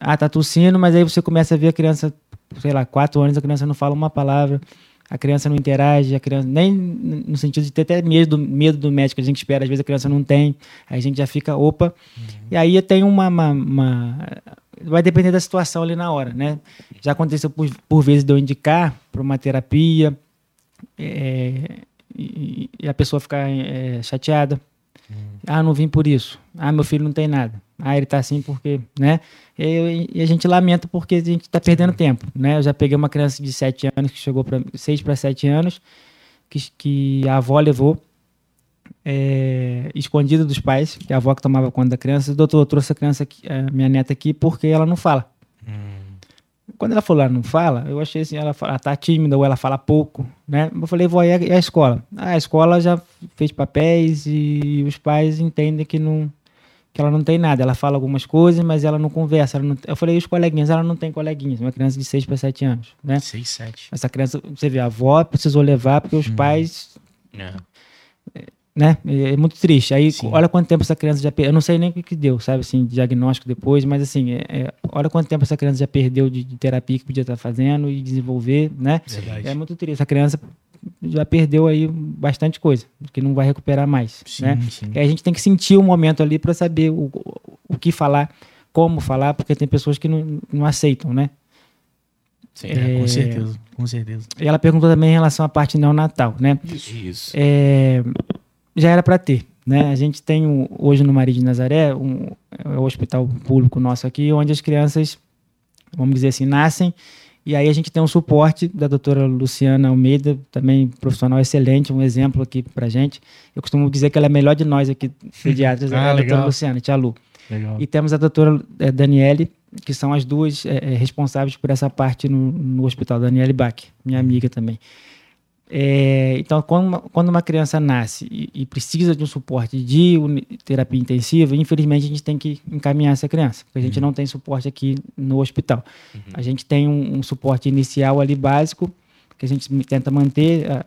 Ah, tá tossindo, mas aí você começa a ver a criança, sei lá, quatro anos, a criança não fala uma palavra, a criança não interage, a criança nem no sentido de ter até medo, medo do médico, a gente espera, às vezes a criança não tem, aí a gente já fica, opa. E aí tem uma, uma- uma- Vai depender da situação ali na hora, né? Já aconteceu por, por vezes de eu indicar para uma terapia é, e, e a pessoa ficar é, chateada. Ah, não vim por isso. Ah, meu filho não tem nada. Ah, ele tá assim porque, né? E, e a gente lamenta porque a gente tá perdendo tempo, né? Eu já peguei uma criança de 7 anos que chegou para 6 para 7 anos que, que a avó levou é, escondida dos pais, que a avó que tomava conta da criança. Doutor, eu trouxe a criança, aqui, a minha neta aqui porque ela não fala. Quando ela falou, ela não fala, eu achei assim, ela, ela tá tímida ou ela fala pouco, né? Eu falei, vó, e a, e a escola? Ah, a escola já fez papéis e os pais entendem que não que ela não tem nada. Ela fala algumas coisas, mas ela não conversa. ela não- eu falei, e os coleguinhas? Ela não tem coleguinhas. Uma criança de 6 para 7 anos, né? 6, 7. Essa criança, você vê, a avó precisou levar porque os pais né? É é muito triste. Aí, Sim. olha quanto tempo essa criança já perdeu. Eu não sei nem o que, deu, sabe? Assim, diagnóstico depois, mas assim, é- é, olha quanto tempo essa criança já perdeu de, de terapia que podia estar fazendo e desenvolver, né? Verdade. É muito triste. Essa criança já perdeu aí bastante coisa, que não vai recuperar mais, Sim, né? sim. A gente tem que sentir o momento ali para saber o, o, que falar, como falar, porque tem pessoas que não, não aceitam, né? Sim, É, com É. certeza, com certeza. E ela perguntou também em relação à parte neonatal, né? Isso. é, já era para ter. Né? A gente tem um- hoje no Maria de Nazaré um, é o hospital público nosso aqui, onde as crianças, vamos dizer assim, nascem. E aí a gente tem um suporte da doutora Luciana Almeida, também profissional excelente, um exemplo aqui pra gente. Eu costumo dizer que ela é a melhor de nós aqui, pediatras, Ah, é a doutora legal. Luciana, tia Lu. Legal. E temos a doutora eh, Daniele, que são as duas eh, responsáveis por essa parte no, no hospital, Daniele Bach, minha amiga também. É, então, quando uma, quando uma criança nasce e, e precisa de um suporte de terapia intensiva, infelizmente a gente tem que encaminhar essa criança, porque a gente não tem suporte aqui no hospital. A gente tem um, um suporte inicial ali básico, que a gente tenta manter a,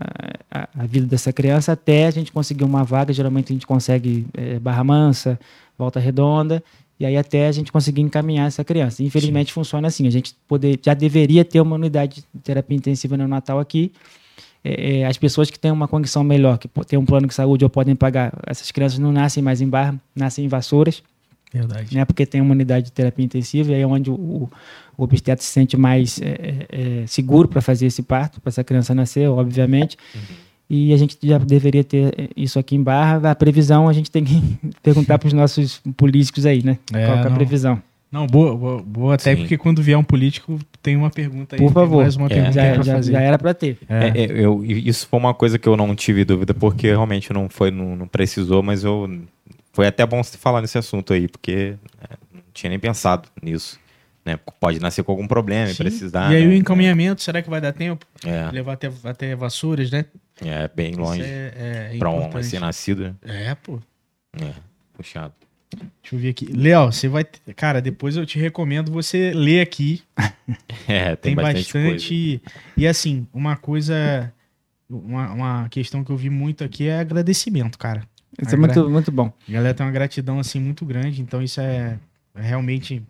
a- a vida dessa criança até a gente conseguir uma vaga. Geralmente a gente consegue eh, Barra Mansa, Volta Redonda, e aí até a gente conseguir encaminhar essa criança. Infelizmente funciona assim. A gente poder, já deveria ter uma unidade de terapia intensiva neonatal aqui. É, é, as pessoas que têm uma condição melhor, que têm um plano de saúde ou podem pagar, essas crianças não nascem mais em Barra, nascem em Vassouras Verdade. né? Porque tem uma unidade de terapia intensiva e é onde o, o, o obstetra se sente mais é, é, é, seguro para fazer esse parto, para essa criança nascer, obviamente. E a gente já deveria ter é, isso aqui em Barra. A previsão a gente tem que perguntar para os nossos políticos aí, né? É, Qual é a não. previsão? Não, boa, boa, boa até Sim. porque quando vier um político, tem uma pergunta aí. Por favor. Mais uma É. pergunta Já, pra já, fazer. já era para ter. É. É, é, eu, isso foi uma coisa que eu não tive dúvida, porque realmente não foi, não, não precisou, mas eu foi até bom você falar nesse assunto aí, porque é, não tinha nem pensado nisso. Né? Pode nascer com algum problema e Sim. precisar. E aí né? o encaminhamento, será que vai dar tempo? É, Levar até, até Vassouras, né? é bem longe. É, é Pra um importante. recém-nascido, né? É, pô. É, puxado. Deixa eu ver aqui. Léo, você vai. Cara, depois eu te recomendo você ler aqui. É, Tem, tem, bastante, coisa. bastante. E assim, uma coisa. Uma, uma questão que eu vi muito aqui é agradecimento, cara. Isso é muito, muito bom. A galera tem uma gratidão assim muito grande, então isso é, é realmente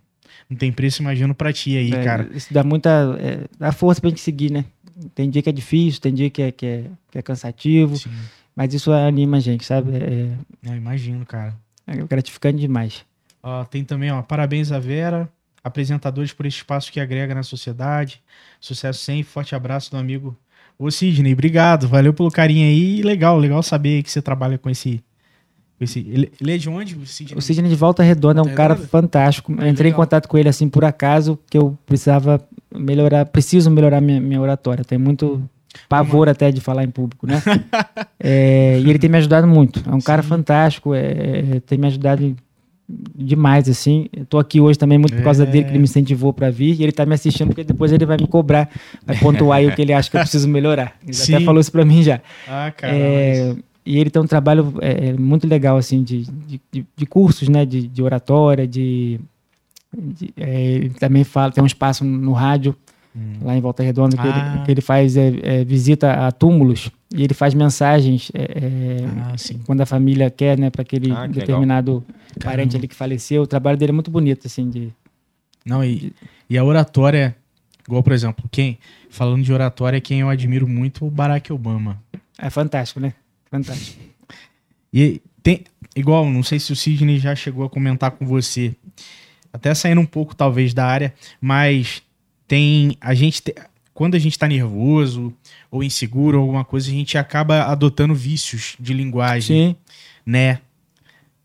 não tem preço, imagino, pra ti aí, É, cara. Isso dá muita é, dá força para a gente seguir, né? Tem dia que é difícil, tem dia que é, que é, que é cansativo, Sim, mas isso anima a gente, sabe? É, eu imagino, cara. É gratificante demais. Ó, tem também, ó, parabéns a Vera, apresentadores por esse espaço que agrega na sociedade. Sucesso sempre, forte abraço do amigo. Ô Sidney, obrigado, valeu pelo carinho aí. Legal, legal saber que você trabalha com esse, Esse- ele, ele é de onde? O Sidney? O Sidney de Volta Redonda é um cara fantástico. Eu Ah, entrei em legal. contato com ele assim por acaso, que eu precisava melhorar, preciso melhorar minha, minha oratória. Tem muito pavor até de falar em público, né? É, e ele tem me ajudado muito. É um cara fantástico, é, é, tem me ajudado demais, assim. Eu tô aqui hoje também muito por causa É. dele, que ele me incentivou para vir. E ele tá me assistindo, porque depois ele vai me cobrar, vai pontuar aí o que ele acha que eu preciso melhorar. Ele Sim. até falou isso para mim já. Ah, cara. É, e ele tem um trabalho é, muito legal, assim, de, de, de- de cursos, né? De, de oratória, de... de- é, também fala, tem um espaço no rádio, lá em Volta Redonda, que, Ah. ele, que ele faz é, é, visita a túmulos e ele faz mensagens é, é, Ah, quando a família quer, né? Para aquele Ah, determinado parente ali que faleceu. O trabalho dele é muito bonito, assim, de... Não, e, e a oratória, igual, por exemplo, quem, falando de oratória, quem eu admiro muito é o Barack Obama. É fantástico, né? Fantástico. E tem, igual, não sei se o Sidney já chegou a comentar com você, até saindo um pouco talvez da área, mas tem, a gente, te- quando a gente tá nervoso ou inseguro ou alguma coisa, a gente acaba adotando vícios de linguagem, Sim, né?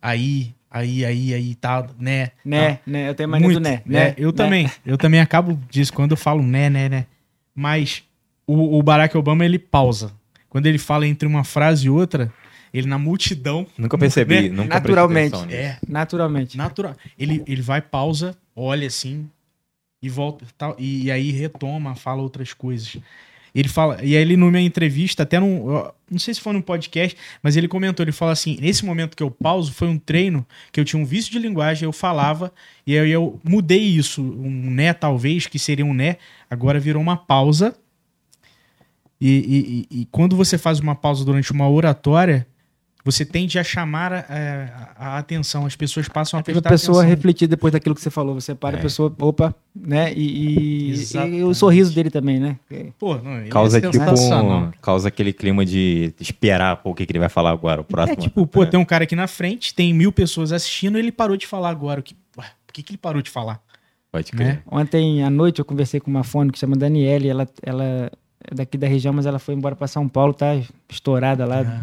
Aí, aí, aí, aí, tal, né? né? né? Eu tenho mania Muito, do né. né? né? Eu né? também. Eu também acabo disso quando eu falo né, né, né. Mas o, o Barack Obama, ele pausa. Quando ele fala entre uma frase e outra, ele na multidão. Nunca percebi, Né? nunca Naturalmente. É, Naturalmente. natural. Ele, ele vai, pausa, olha assim e volta tal, e, e aí retoma, fala outras coisas. Ele fala, e aí ele numa entrevista, até num, não sei se foi num podcast, mas ele comentou, ele fala assim, nesse momento que eu pauso, foi um treino que eu tinha um vício de linguagem, eu falava, e aí eu mudei isso, um né talvez, que seria um né, agora virou uma pausa, e, e- e- e quando você faz uma pausa durante uma oratória, você tende a chamar é, a, a atenção, as pessoas passam a a prestar pessoa atenção. refletir depois daquilo que você falou. Você para É. a pessoa, opa, né? E, e- e o sorriso dele também, né? Pô, não, ele Causa é tipo, sensacional. causa aquele clima de esperar pô, o que, que ele vai falar agora, o próximo. É tipo, pô, tem um cara aqui na frente, tem mil pessoas assistindo, ele parou de falar agora. O que, ué, por que, que ele parou de falar? Pode crer. Né? Ontem à noite eu conversei com uma fone que chama Daniele, ela, ela é daqui da região, mas ela foi embora para São Paulo, tá estourada lá. É,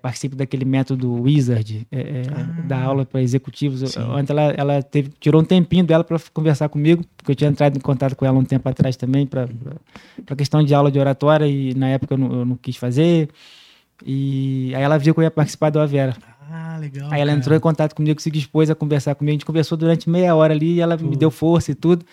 participa daquele método Wizard, é, é, da aula para executivos. Sim. Ontem ela, ela teve, tirou um tempinho dela para conversar comigo, porque eu tinha entrado em contato com ela um tempo atrás também, para questão de aula de oratória, e na época eu não, eu não quis fazer. E aí ela viu que eu ia participar do Avera. Ah, legal. Aí ela cara. entrou em contato comigo, se dispôs a conversar comigo. A gente conversou durante meia hora ali e ela me deu força e tudo.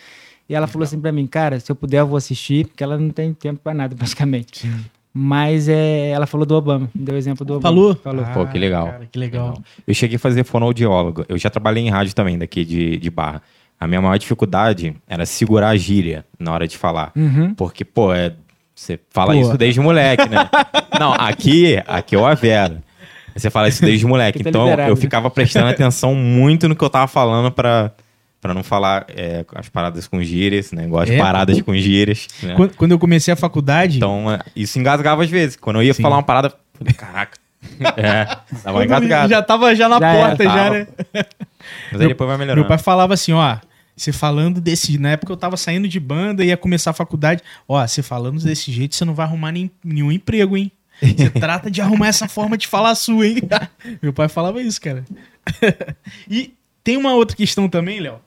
E ela falou assim pra mim, cara, se eu puder eu vou assistir, porque ela não tem tempo pra nada, praticamente. Sim. Mas é, ela falou do Obama, me deu exemplo do Obama. Falou? Falou. Ah, Pô, que legal. Cara, que legal. Eu cheguei a fazer fonoaudiólogo. Eu já trabalhei em rádio também, daqui de, de barra. A minha maior dificuldade era segurar a gíria na hora de falar. Uhum. Porque, pô, é, você fala Pô. isso desde moleque, né? Não, aqui, aqui é o Avera. Você fala isso desde moleque. Tá Então, liberado, eu ficava prestando atenção muito no que eu tava falando pra, pra não falar é, as paradas com gírias, né? Igual as É, paradas com gírias. né? Quando, quando eu comecei a faculdade, Então, é, isso engasgava às vezes. Quando eu ia Sim. falar uma parada, falei, caraca. É, quando engasgado. já tava já na Já era, porta, já, tava. né? Mas aí depois vai melhorando. Meu pai falava assim, ó, você falando desse. Na época eu tava saindo de banda, ia começar a faculdade. Ó, você falando desse jeito, você não vai arrumar nem, nenhum emprego, hein? Você trata de arrumar essa forma de falar sua, hein? Meu pai falava isso, cara. e tem uma outra questão também, Léo.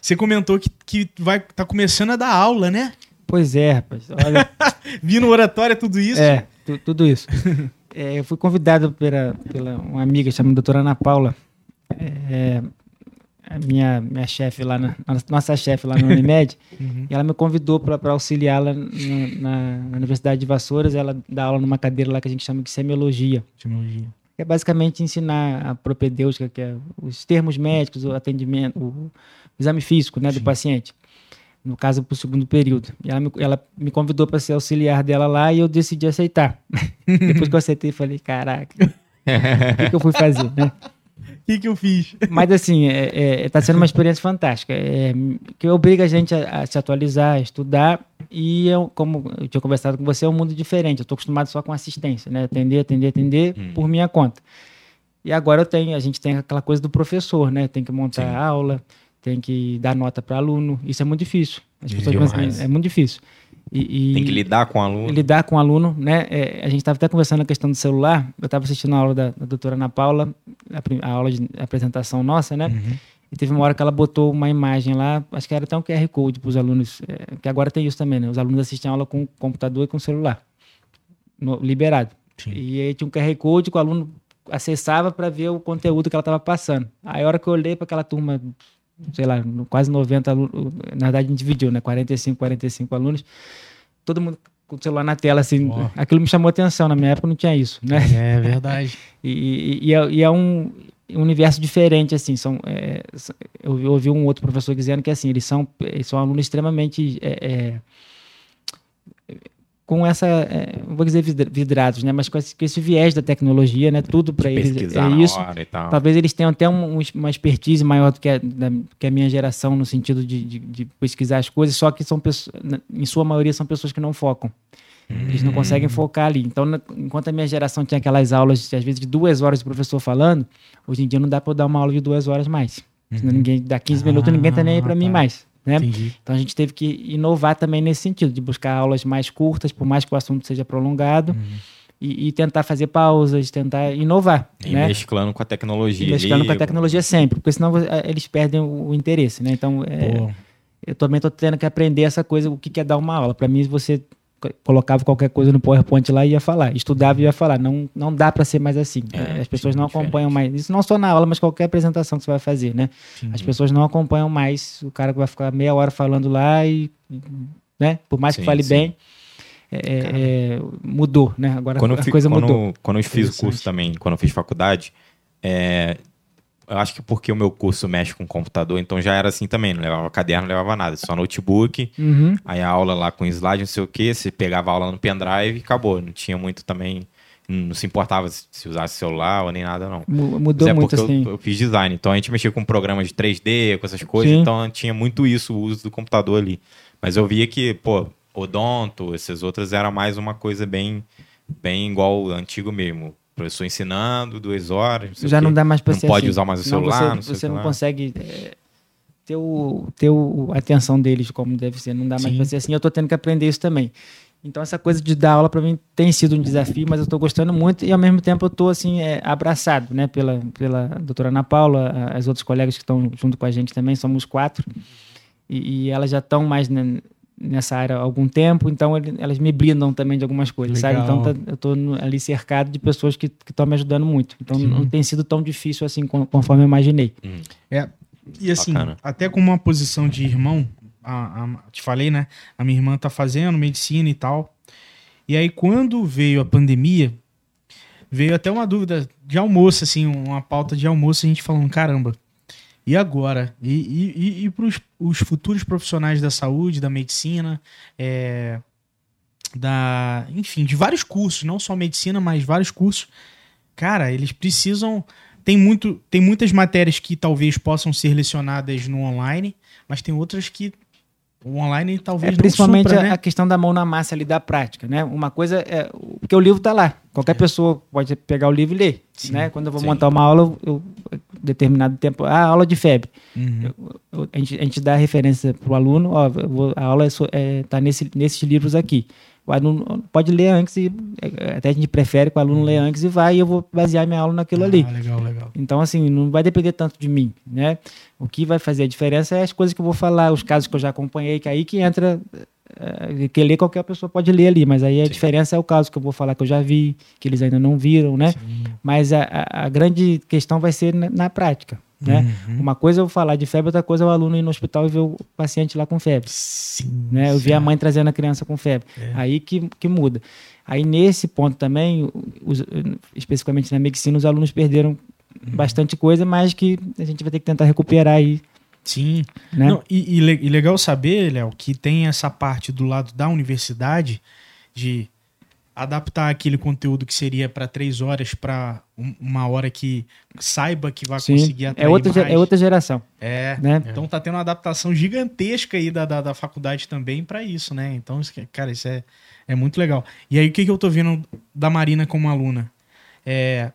Você comentou que, que vai tá começando a dar aula, né? Pois é, rapaz. Olha, Vindo oratória, tudo isso. é, tu- tudo isso. É, eu fui convidado pela, pela uma amiga chamada doutora Ana Paula, é, a minha, minha chefe lá, na, nossa chefe lá na Unimed, Uhum. E ela me convidou para auxiliá-la na, na Universidade de Vassouras. Ela dá aula numa cadeira lá que a gente chama de semiologia, Etimologia. que é basicamente ensinar a propedêutica, que é os termos médicos, o atendimento, o exame físico né, do paciente. No caso, para o segundo período. E ela me, ela me convidou para ser auxiliar dela lá e eu decidi aceitar. Depois que eu aceitei, falei: caraca, o que, que eu fui fazer? Né? O que, que eu fiz? Mas assim, é, é, tá sendo uma experiência fantástica, é, que obriga a gente a, a se atualizar, a estudar, e eu, como eu tinha conversado com você, é um mundo diferente. Eu estou acostumado só com assistência, né? Atender, atender, atender por minha conta. E agora eu tenho, a gente tem aquela coisa do professor, né? Tem que montar Sim. a aula, tem que dar nota para aluno. Isso é muito difícil. As pessoas Demais. pensam, é muito difícil. E, e Tem que lidar com o aluno. lidar com o aluno, né? É, a gente estava até conversando a questão do celular. Eu estava assistindo a aula da, da doutora Ana Paula, a, a aula de apresentação nossa, né? Uhum. E teve uma hora que ela botou uma imagem lá, acho que era até um QR Code para os alunos, é, que agora tem isso também, né? Os alunos assistem a aula com computador e com celular, no- liberado. Sim. E aí tinha um QR Code que o aluno acessava para ver o conteúdo que ela estava passando. Aí a hora que eu olhei para aquela turma, sei lá, quase 90 alunos, na verdade a gente dividiu, né? 45, 45 alunos, todo mundo com o celular na tela, assim. Aquilo me chamou atenção, na minha época não tinha isso, né? É verdade. E, e- e é, e é um universo diferente, assim. São, é, eu ouvi- ouvi um outro professor dizendo que, assim, eles são, eles são alunos extremamente... é, é, com essa, é, vou dizer vidra- vidrados, né? Mas com esse, com esse viés da tecnologia, né? Tudo para eles é isso. e. Talvez eles tenham até um- um- uma expertise maior do que a, da- que a minha geração no sentido de, de- de pesquisar as coisas, só que são pessoas, em sua maioria são pessoas que não focam. Eles não conseguem focar ali. Então, na- enquanto a minha geração tinha aquelas aulas, às vezes, de duas horas de professor falando, hoje em dia não dá para eu dar uma aula de duas horas mais. Senão ninguém, dá 15 minutos, ninguém tá nem aí para Ah, mim tá. mais. Né? Então a gente teve que inovar também nesse sentido, de buscar aulas mais curtas, por mais que o assunto seja prolongado, e, e tentar fazer pausas, tentar inovar. E né? mesclando com a tecnologia. E mesclando ali, com a tecnologia sempre, porque senão eh, eles perdem o, interesse, né? Então, é, eu também estou tendo que aprender essa coisa, o que é dar uma aula. Para mim, você colocava qualquer coisa no PowerPoint lá e ia falar, estudava e ia falar. Não, não dá para ser mais assim. É, As pessoas sim, não diferente. acompanham mais. Isso não só na aula, mas qualquer apresentação que você vai fazer, né? entendi. As pessoas não acompanham mais o cara que vai ficar meia hora falando lá e, né? Por mais que Sim, fale sim. bem, é, é, mudou, né? Agora Quando a coisa mudou. quando eu fiz o curso também, quando eu fiz faculdade, é, eu acho que porque o meu curso mexe com computador, então já era assim também, não levava caderno, não levava nada, só notebook, Uhum. aí a aula lá com slide, não sei o que, você pegava a aula no pendrive e acabou, não tinha muito também, não se importava se se usasse celular ou nem nada não. Mu- Mudou Mas é muito assim. eu, eu fiz design, então a gente mexia com programas de 3D, com essas coisas, Sim. então tinha muito isso, o uso do computador ali. Mas eu via que, pô, Odonto, essas outras era mais uma coisa bem, bem igual o antigo mesmo. Professor ensinando, duas horas. não sei Já não dá mais para Não ser pode assim. usar mais o celular, Você, não sei o você não consegue é, ter, o, ter o, a atenção deles como deve ser. Não dá mais Sim. para ser assim. Eu estou tendo que aprender isso também. Então essa coisa de dar aula para mim tem sido um desafio, mas eu estou gostando muito e ao mesmo tempo eu estou assim é, abraçado, né, pela pela doutora Ana Paula, a- as outras colegas que estão junto com a gente também, somos quatro e, e elas já estão mais né, nessa área há algum tempo, então ele- elas me blindam também de algumas coisas, sabe? Legal. Então tá- eu estou ali cercado de pessoas que estão me ajudando muito. Então Sim. não tem sido tão difícil assim con- conforme eu imaginei. É, e assim, Bacana. até com uma posição de irmão, a, a- te falei, né? A minha irmã tá fazendo medicina e tal. E aí, quando veio a pandemia, veio até uma dúvida de almoço, assim, uma pauta de almoço, a gente falando, caramba, e agora? E, e, e, para os futuros profissionais da saúde, da medicina, é, da, enfim, de vários cursos, não só medicina, mas vários cursos. Cara, eles precisam. Tem, muito, tem muitas matérias que talvez possam ser lecionadas no online, mas tem outras que o online talvez É principalmente supra, a, né? a questão da mão na massa ali da prática, né? Uma coisa é porque o livro está lá. Qualquer pessoa pode pegar o livro e ler, Sim, né? Quando eu vou sim. montar uma aula, eu, eu determinado tempo, ah, aula de febre. Uhum. Eu- a, gente, a gente dá referência para o aluno, ó, eu vou- a aula está é, tá nesse, nesses livros aqui. O aluno pode ler antes e é, até a gente prefere que o aluno leia antes e vai e eu vou basear minha aula naquilo ali. Ah, legal, legal. Então, assim, não vai depender tanto de mim, né? O que vai fazer a diferença é as coisas que eu vou falar, os casos que eu já acompanhei, que aí que entra, eh, que ler qualquer pessoa pode ler ali, mas aí a Sim. diferença é o caso que eu vou falar que eu já vi, que eles ainda não viram, né? Sim. Mas a, a- a grande questão vai ser na, na prática, né? Uhum. Uma coisa é eu falar de febre, outra coisa é o aluno ir no hospital e ver o paciente lá com febre. Sim. Né? Eu vi a mãe trazendo a criança com febre. É. Aí que, que muda. Aí nesse ponto também, os- especificamente na medicina, os alunos perderam Uhum. bastante coisa, mas que a gente vai ter que tentar recuperar aí, Sim. né? Não, e, e legal saber, Léo, que tem essa parte do lado da universidade de adaptar aquele conteúdo que seria para três horas para uma hora que saiba que vai Sim, conseguir atrair é outra, mais. é outra geração, É, né? Então tá tendo uma adaptação gigantesca aí da, da, da faculdade também para isso, né? Então, cara, isso é, é muito legal. E aí, o que, que eu tô vendo da Marina como aluna? É,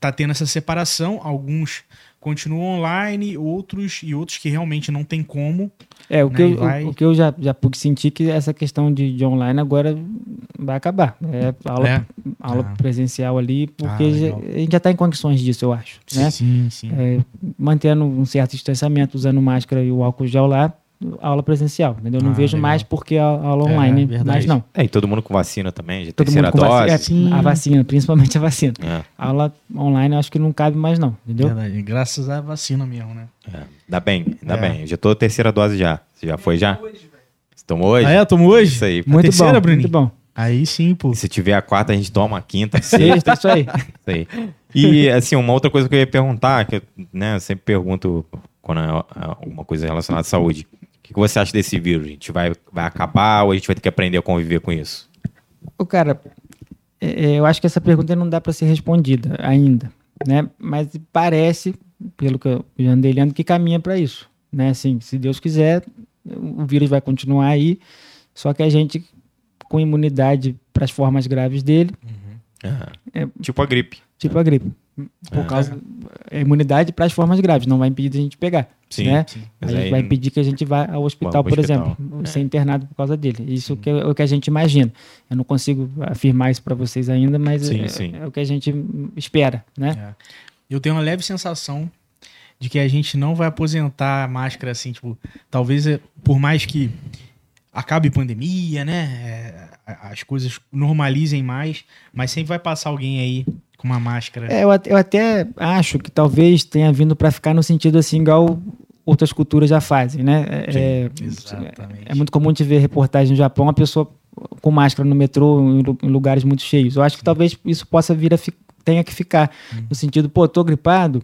tá tendo essa separação, alguns continuam online, outros e outros que realmente não tem como. É, o que, Né, eu, vai- o, que eu já, já pude sentir que essa questão de, de online agora vai acabar. É aula, É. aula Ah. presencial ali, porque Ah, já- a gente já está em condições disso, eu acho. Né? Sim, sim. É, mantendo um certo distanciamento, usando máscara e o álcool gel lá, aula presencial. Entendeu? Não Ah, vejo legal. mais porque a aula É, online, verdade. mas não. É, e todo mundo com vacina também, já Todo terceira mundo com dose. vacina. É, a vacina, principalmente a vacina. É, A aula online eu acho que não cabe mais não, entendeu? Verdade. Graças à vacina mesmo, né? é. Dá bem, dá É. bem. Eu já tô terceira dose já. Você já foi já? Hoje, velho. Você tomou hoje? Ah, é? Tomou hoje? Isso aí. Muito terceira, bom, Bruninho? muito bom. Aí sim, pô. E se tiver a quarta, a gente toma a quinta, a sexta. Isso aí. Isso aí. E, assim, uma outra coisa que eu ia perguntar, que eu, né, eu sempre pergunto quando é é alguma coisa relacionada à saúde. O que, que você acha desse vírus? A gente vai, vai acabar ou a gente vai ter que aprender a conviver com isso? O cara, é, é, eu acho que essa pergunta não dá para ser respondida ainda, né? Mas parece, pelo que eu já andei lendo, que caminha para isso, né? Assim, se Deus quiser, o vírus vai continuar aí, só que a gente com imunidade para as formas graves dele, É. Tipo a gripe. tipo a gripe, por causa a imunidade para as formas graves, não vai impedir de a gente pegar, Sim, né? sim. Aí aí vai impedir que a gente vá ao hospital, por hospital. exemplo, ser internado por causa dele. Isso que é o que a gente imagina. Eu não consigo afirmar isso para vocês ainda, mas Sim, é, sim. é o que a gente espera, né? É. Eu tenho uma leve sensação de que a gente não vai aposentar a máscara assim, tipo, talvez é, por mais que acabe pandemia, né? é, a- as coisas normalizem mais, mas sempre vai passar alguém aí com uma máscara. É, eu, eu até acho que talvez tenha vindo para ficar no sentido assim, igual outras culturas já fazem, né? É, Exatamente. é muito comum te ver reportagem no Japão, uma pessoa com máscara no metrô em lu- em lugares muito cheios. Eu acho que talvez isso possa vir a tenha que ficar no sentido, pô, tô gripado,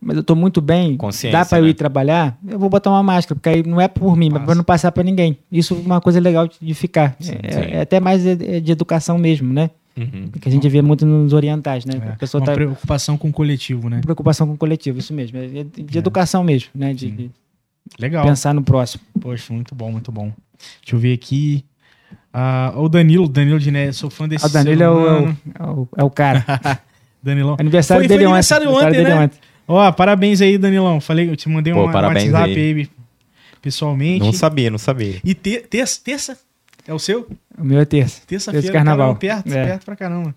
mas eu tô muito bem, dá para eu né? ir trabalhar, eu vou botar uma máscara, porque aí não é por mim, mas para não passar para ninguém. Isso é uma coisa legal de, de ficar. é, sim. é até mais de, de educação mesmo, né? Uhum. Que a gente vê muito nos orientais, né? É, A pessoa uma tá preocupação com o coletivo, né? preocupação com o coletivo, isso mesmo, é de, de educação mesmo, né? De, de Legal. pensar no próximo. Poxa, muito bom, muito bom. Deixa eu ver aqui. Ah, o Danilo, Danilo Diné, sou fã desse Ah, o Danilo é o, é, o, é o- é cara. Danilão. Aniversário Foi- dele foi ontem. aniversário aniversário ontem, dele né? ontem. Ó, parabéns aí, Danilão. Falei, eu te mandei Pô, um, um parabéns WhatsApp aí. aí pessoalmente. Não sabia, não sabia. E te- terça, terça? É o seu? O meu é terça. Terça-feira, Esse carnaval. caramba, perto, É. perto pra caramba.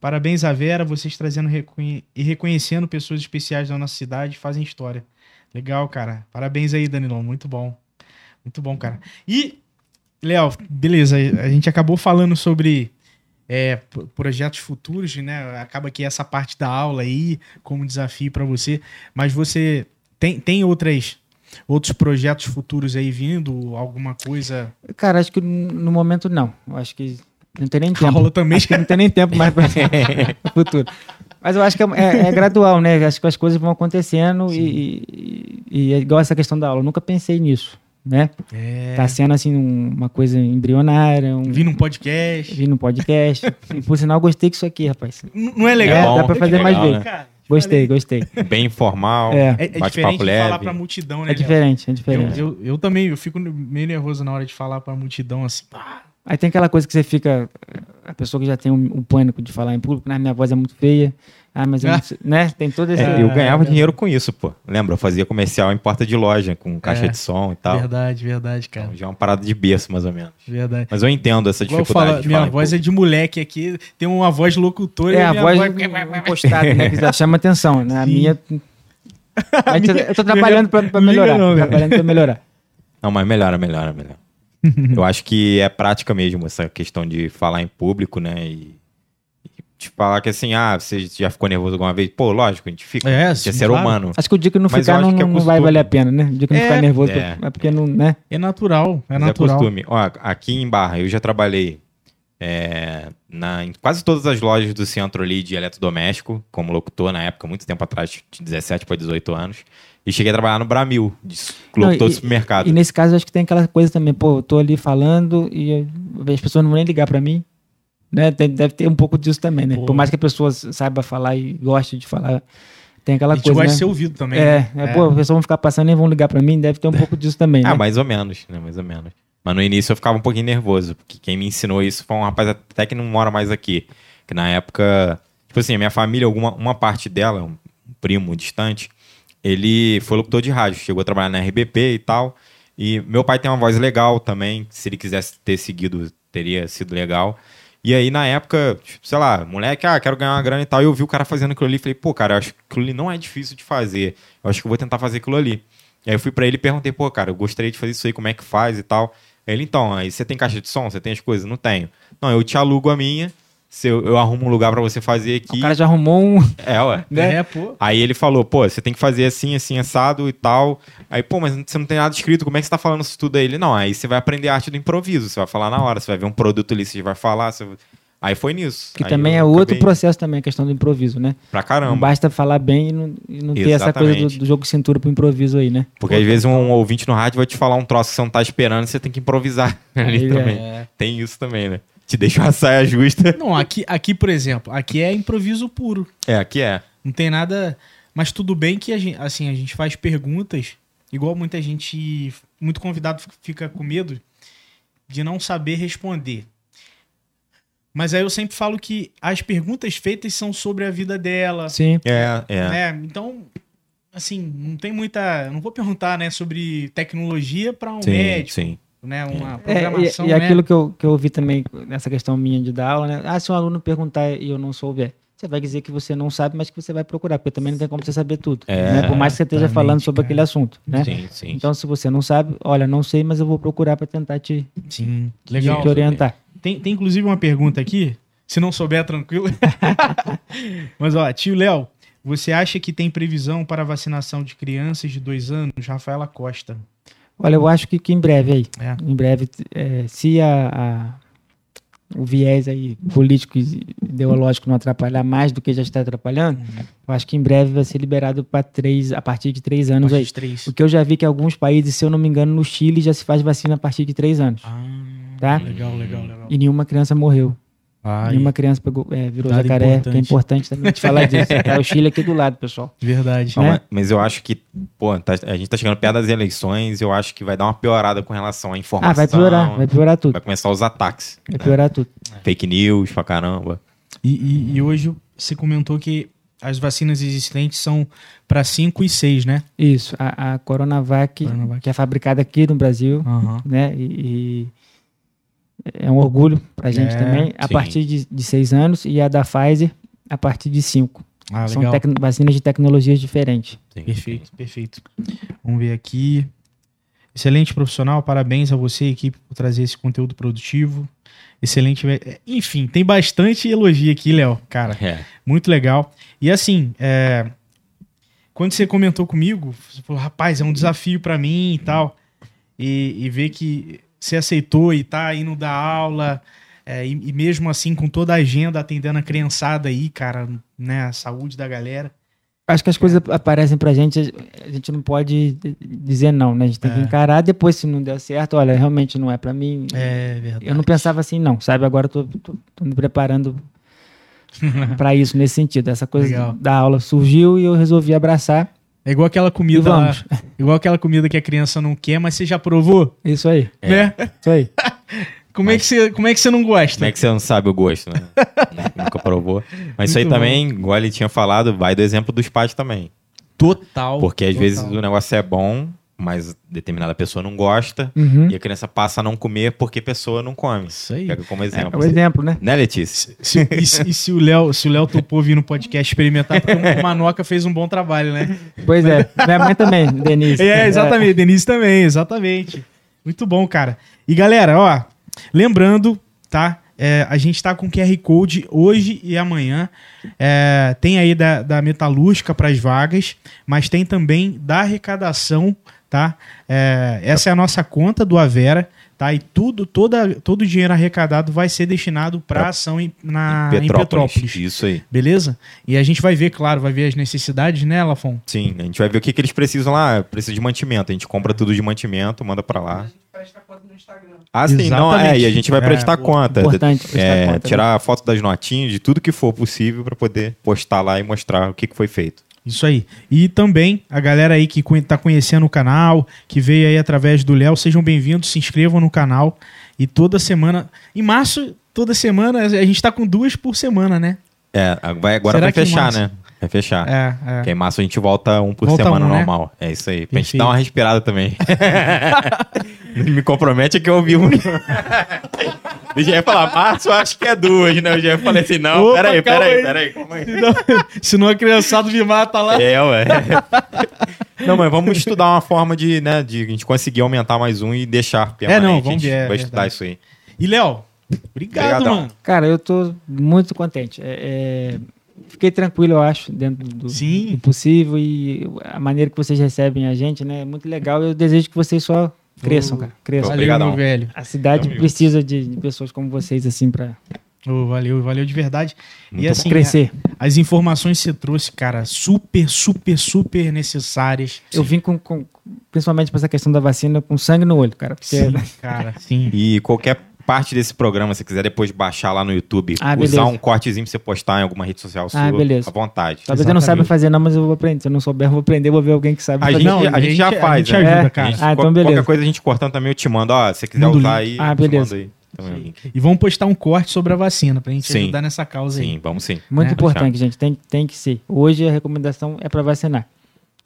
Parabéns a Vera, vocês trazendo reconhe- e reconhecendo pessoas especiais da nossa cidade, fazem história. Legal, cara. Parabéns aí, Danilão. Muito bom. Muito bom, cara. E, Léo, beleza, a gente acabou falando sobre é, projetos futuros, né? Acaba que essa parte da aula aí, como desafio pra você, mas você tem, tem outras, outros projetos futuros aí vindo? Alguma coisa? Cara, acho que no momento não. Acho que não tem nem A tempo. aula também Acho que não tem nem tempo mais para futuro. Mas eu acho que é, é- é gradual, né? Acho que as coisas vão acontecendo e, e- e é igual essa questão da aula. Eu nunca pensei nisso, né? É. Tá sendo assim um- uma coisa embrionária, um, Vi num podcast. vi no podcast. e por sinal, gostei disso aqui, rapaz. N- Não é É, legal? dá pra fazer mais legal, vezes. né? Gostei, gostei. Bem informal, É. É, é diferente bate-papo de leve. falar pra multidão, né? É diferente, é Eu, diferente. eu, eu também, eu fico meio nervoso na hora de falar pra multidão assim. pá. Aí tem aquela coisa que você fica. A pessoa que já tem um, um pânico de falar em público, né? Minha voz é muito feia. Ah, mas eu não sei, né? Tem todo esse. É, eu ganhava é. dinheiro com isso, pô. Lembra? Eu fazia comercial em porta de loja, com caixa É. de som e tal. Verdade, verdade, cara. Então, já é uma parada de berço, mais ou menos. Verdade. Mas eu entendo essa Igual eu dificuldade falo, de minha voz é de moleque aqui, tem uma voz locutora É, e a minha voz voz... encostada, né? que chama atenção, né? A Sim. minha. Mas eu- eu tô trabalhando pra, pra melhorar. não, cara. trabalhando pra melhorar. Não, mas melhora, melhora, melhora. eu acho que é prática mesmo essa questão de falar em público, né? E te falar que assim, ah, você já ficou nervoso alguma vez? Pô, lógico, a gente fica. É, a gente é ser claro. humano. Acho que o dia que não Mas ficar não, que é não vai valer a pena, né? O dia que não É, ficar nervoso, é. é porque não, né? É natural, é Mas natural. costume. Ó, aqui em Barra, eu já trabalhei é, na, em quase todas as lojas do centro ali de eletrodoméstico, como locutor na época, muito tempo atrás, de 17 para 18 anos. E cheguei a trabalhar no Bramil, de locutor e- de supermercado. E nesse caso, eu acho que tem aquela coisa também, pô, eu tô ali falando e as pessoas não vão nem ligar pra mim. Né? Tem- deve ter um pouco disso também, né? Pô. Por mais que a pessoa saiba falar e goste de falar, tem A aquela gente coisa. gosta né? de ser ouvido também. É, né? é, pô, as pessoas vão ficar passando e nem vão ligar pra mim, deve ter um pouco disso também, Ah, né? mais ou menos, né? Mais ou menos. Mas no início eu ficava um pouquinho nervoso, porque quem me ensinou isso foi um rapaz até que não mora mais aqui. Que na época, tipo assim, a minha família, alguma, uma parte dela, um primo distante, ele foi locutor de rádio, chegou a trabalhar na RBP e tal. E meu pai tem uma voz legal também. Se ele quisesse ter seguido, teria sido legal. E aí, na época, tipo, sei lá, moleque, ah, quero ganhar uma grana e tal. E eu vi o cara fazendo aquilo ali e falei, pô, cara, eu acho que aquilo ali não é difícil de fazer. Eu acho que eu vou tentar fazer aquilo ali. E aí eu fui pra ele e perguntei, pô, cara, eu gostaria de fazer isso aí, como é que faz e tal. Ele, então, aí você tem caixa de som? Você tem as coisas? Não tenho. Não, eu te alugo a minha. Se eu, eu arrumo um lugar pra você fazer aqui. O cara já arrumou um. É, ué. Né? É, pô. Aí ele falou, pô, você tem que fazer assim, assim, assado e tal. Aí, pô, mas você não tem nada escrito, como é que você tá falando isso tudo aí? Ele, não, aí você vai aprender a arte do improviso, você vai falar na hora, você vai ver um produto ali, você vai falar. Você... Aí foi nisso. Que Aí também é outro acabei- processo também, a questão do improviso, né? Pra Não caramba. basta falar bem e não, e não ter essa coisa do, do jogo cintura pro improviso aí, né? Porque às vezes um ouvinte no rádio vai te falar um troço que você não tá esperando e você tem que improvisar ali Aí, também. é. Tem isso também, né? Te deixa uma saia justa. Não, aqui, aqui, por exemplo, aqui é improviso puro. É, aqui é. Não tem nada. Mas tudo bem que a gente, assim, a gente faz perguntas, igual muita gente. Muito convidado fica com medo de não saber responder. Mas aí eu sempre falo que as perguntas feitas são sobre a vida dela. Sim. É, é. né? Então, assim, não tem muita. Não vou perguntar, né, sobre tecnologia para um Sim, médico, sim. Né? Uma É, programação. e, e né? aquilo que eu, que eu ouvi também nessa questão minha de dar aula, né? Ah, se um aluno perguntar e eu não souber, você vai dizer que você não sabe, mas que você vai procurar, porque também não tem como você saber tudo. É, né? Por mais que você esteja falando sobre cara. aquele assunto, né? Sim, sim. Então, se você não sabe, olha, não sei, mas eu vou procurar para tentar te, Sim, te, legal. te orientar. Tem, tem inclusive uma pergunta aqui. Se não souber, tranquilo. Mas, ó, tio Léo, você acha que tem previsão para a vacinação de crianças de dois anos? Rafaela Costa. Olha, eu acho que, que em breve aí, É. em breve, é, se a, a- o viés aí político e ideológico não atrapalhar mais do que já está atrapalhando, eu acho que em breve vai ser liberado para três, a partir de três anos aí. Três. Porque eu já vi que alguns países, se eu não me engano, no Chile já se faz vacina a partir de três anos. Ah, Tá? legal, legal, legal. E nenhuma criança morreu. Ai, nenhuma criança pegou, é, virou Dado jacaré, que é importante. importante também te falar disso. Tá o Chile aqui do lado, pessoal. verdade. Não, né? mas, mas eu acho que, pô, tá- a gente tá chegando perto das eleições, eu acho que vai dar uma piorada com relação à informação. Ah, vai piorar, vai piorar tudo. Vai começar os ataques. Vai piorar tudo. Fake news pra caramba. E, e- e hoje você comentou que as vacinas existentes são para 5 e 6, né? Isso, a, a Coronavac, Coronavac. que é fabricada aqui no Brasil, Aham. né? E, e é um orgulho pra gente É, também, a sim. partir de, de seis anos, e a da Pfizer a partir de cinco. Ah, São tec- vacinas de tecnologias diferentes. Sim. Perfeito, perfeito. Vamos ver aqui. Excelente profissional, parabéns a você, equipe, por trazer esse conteúdo produtivo. Excelente. é, Enfim, tem bastante elogio aqui, Léo. Cara, É. muito legal. E assim, é, quando você comentou comigo, você falou, rapaz, é um desafio pra mim e tal. E, e ver que você aceitou e tá indo dar aula. é, e, e mesmo assim, com toda a agenda, atendendo a criançada aí, cara, né? A saúde da galera. Acho que as coisas aparecem pra gente, a gente não pode dizer não, né? A gente tem que É. encarar, depois se não der certo, olha, realmente não é pra mim. É verdade. Eu não pensava assim, não, sabe? Agora eu tô, tô, tô me preparando pra isso, nesse sentido. Essa coisa Legal. da aula surgiu e eu resolvi abraçar. É igual aquela comida lá, igual aquela comida que a criança não quer, mas você já provou, Isso aí, né? isso aí. Como é Mas- que você, como é que você não gosta? Como é que você não sabe o gosto, né? Nunca provou. Mas isso aí Muito também, igual ele tinha falado, vai do exemplo dos pais também. Total. Porque às total. vezes o negócio é bom, mas determinada pessoa não gosta, Uhum. e a criança passa a não comer porque a pessoa não come. Isso aí. Pega como É exemplo. o exemplo, né? Né, Letícia? Se- e, se- e se o Léo, se o Léo topou vir no podcast experimentar, porque o Manoca fez um bom trabalho, né? Pois é. Minha mãe também, Denise. É, exatamente. Denise também, exatamente. Muito bom, cara. E galera, ó, lembrando, tá? É, a gente tá com QR Code hoje e amanhã. É, tem aí da, da Metalúrgica para as vagas, mas tem também da arrecadação, tá? É, essa é a nossa conta do Avera, tá? E tudo, toda, todo o dinheiro arrecadado vai ser destinado para ação em, na, em Petrópolis. Isso aí. Beleza? E a gente vai ver, claro, vai ver as necessidades, né, Lafon? Sim, a gente vai ver o que, que eles precisam lá. Precisa de mantimento. A gente compra tudo de mantimento, manda pra lá. A gente presta conta no Instagram. Ah, sim, não, é. Exatamente. E a gente vai É, prestar pô, conta. importante prestar É, conta, né? tirar foto das notinhas, de tudo que for possível pra poder postar lá e mostrar o que, que foi feito. Isso aí. E também a galera aí que está conhecendo o canal, que veio aí através do Léo, sejam bem-vindos, se inscrevam no canal. E toda semana. Em março, toda semana, a gente tá com duas por semana, né? É, vai, agora Será vai fechar, né? Vai fechar. É, é. Que aí março a gente volta um por Volta semana um, né? normal. É isso aí. Pra gente Perfeito. dar uma respirada também. Me compromete que eu vi um. O já ia falar, março eu acho que é duas, né? Eu já falei assim, não, Opa, peraí, peraí, aí. peraí, calma aí. Senão, senão a criançada me mata lá. É, ué. Não, mas vamos estudar uma forma de, né, de a gente conseguir aumentar mais um e deixar permanente. não, vamos a gente ver, é vai estudar verdade. isso aí. E, Léo, obrigado, Obrigadão. mano. Cara, eu tô muito contente. É, é, fiquei tranquilo, eu acho, dentro do, Sim. do possível e a maneira que vocês recebem a gente, né? É muito legal. Eu desejo que vocês só cresçam, Oh. cara. Cresçam. Valeu, Obrigadão. meu velho. A cidade precisa de, de pessoas como vocês, assim, pra Ô, valeu, valeu de verdade. Muito e assim, crescer. as informações que você trouxe, cara, super, super, super necessárias. Eu vim com, com- principalmente pra essa questão da vacina, com sangue no olho, cara. Porque Sim, cara, sim. E qualquer parte desse programa, se quiser depois baixar lá no YouTube, Ah, usar beleza. um cortezinho pra você postar em alguma rede social sua, Ah, beleza. à vontade. talvez eu não saiba fazer, não, mas eu vou aprender. Se eu não souber, eu vou aprender, vou ver alguém que sabe A fazer. gente, Não, a a gente já gente- a faz, gente né? ajuda, A cara. gente- Ah, então beleza. Qualquer coisa a gente cortando também, eu te mando, ó, se você quiser Manda o usar aí, Ah, beleza. aí. também. E vamos postar um corte sobre a vacina pra gente Sim. ajudar nessa causa aí. Sim, vamos sim. Muito né? importante, gente. Tem, tem que ser. Hoje a recomendação é para vacinar.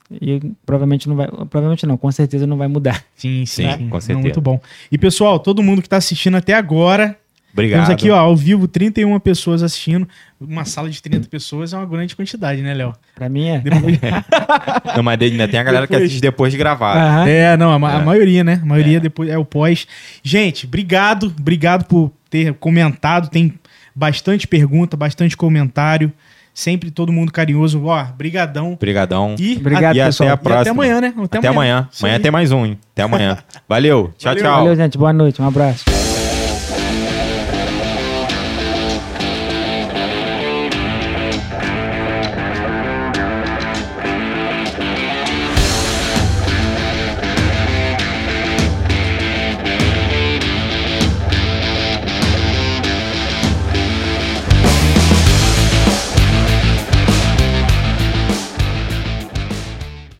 E provavelmente não vai. Provavelmente não, com certeza não vai mudar. Sim, sim, Sim, com Não, certeza. muito bom. E pessoal, todo mundo que tá assistindo até agora, Obrigado. temos aqui, ó, ao vivo, 31 pessoas assistindo. Uma sala de 30 pessoas é uma grande quantidade, né, Léo? Para mim é. Depois- Não, mas ainda tem a galera que Depois- assiste depois de gravar. Aham. É, não, a, ma- a É. maioria, né? A maioria depois é o pós. Gente, obrigado, obrigado por ter comentado. Tem bastante pergunta, bastante comentário. Sempre todo mundo carinhoso. Ó, brigadão. Obrigadão. E, Obrigado, e pessoal. até a e até próxima. amanhã, né? Até amanhã. Isso Amanhã aí. tem mais um, hein? Até amanhã. Valeu. Tchau, Valeu. tchau. Valeu, gente. Boa noite. Um abraço.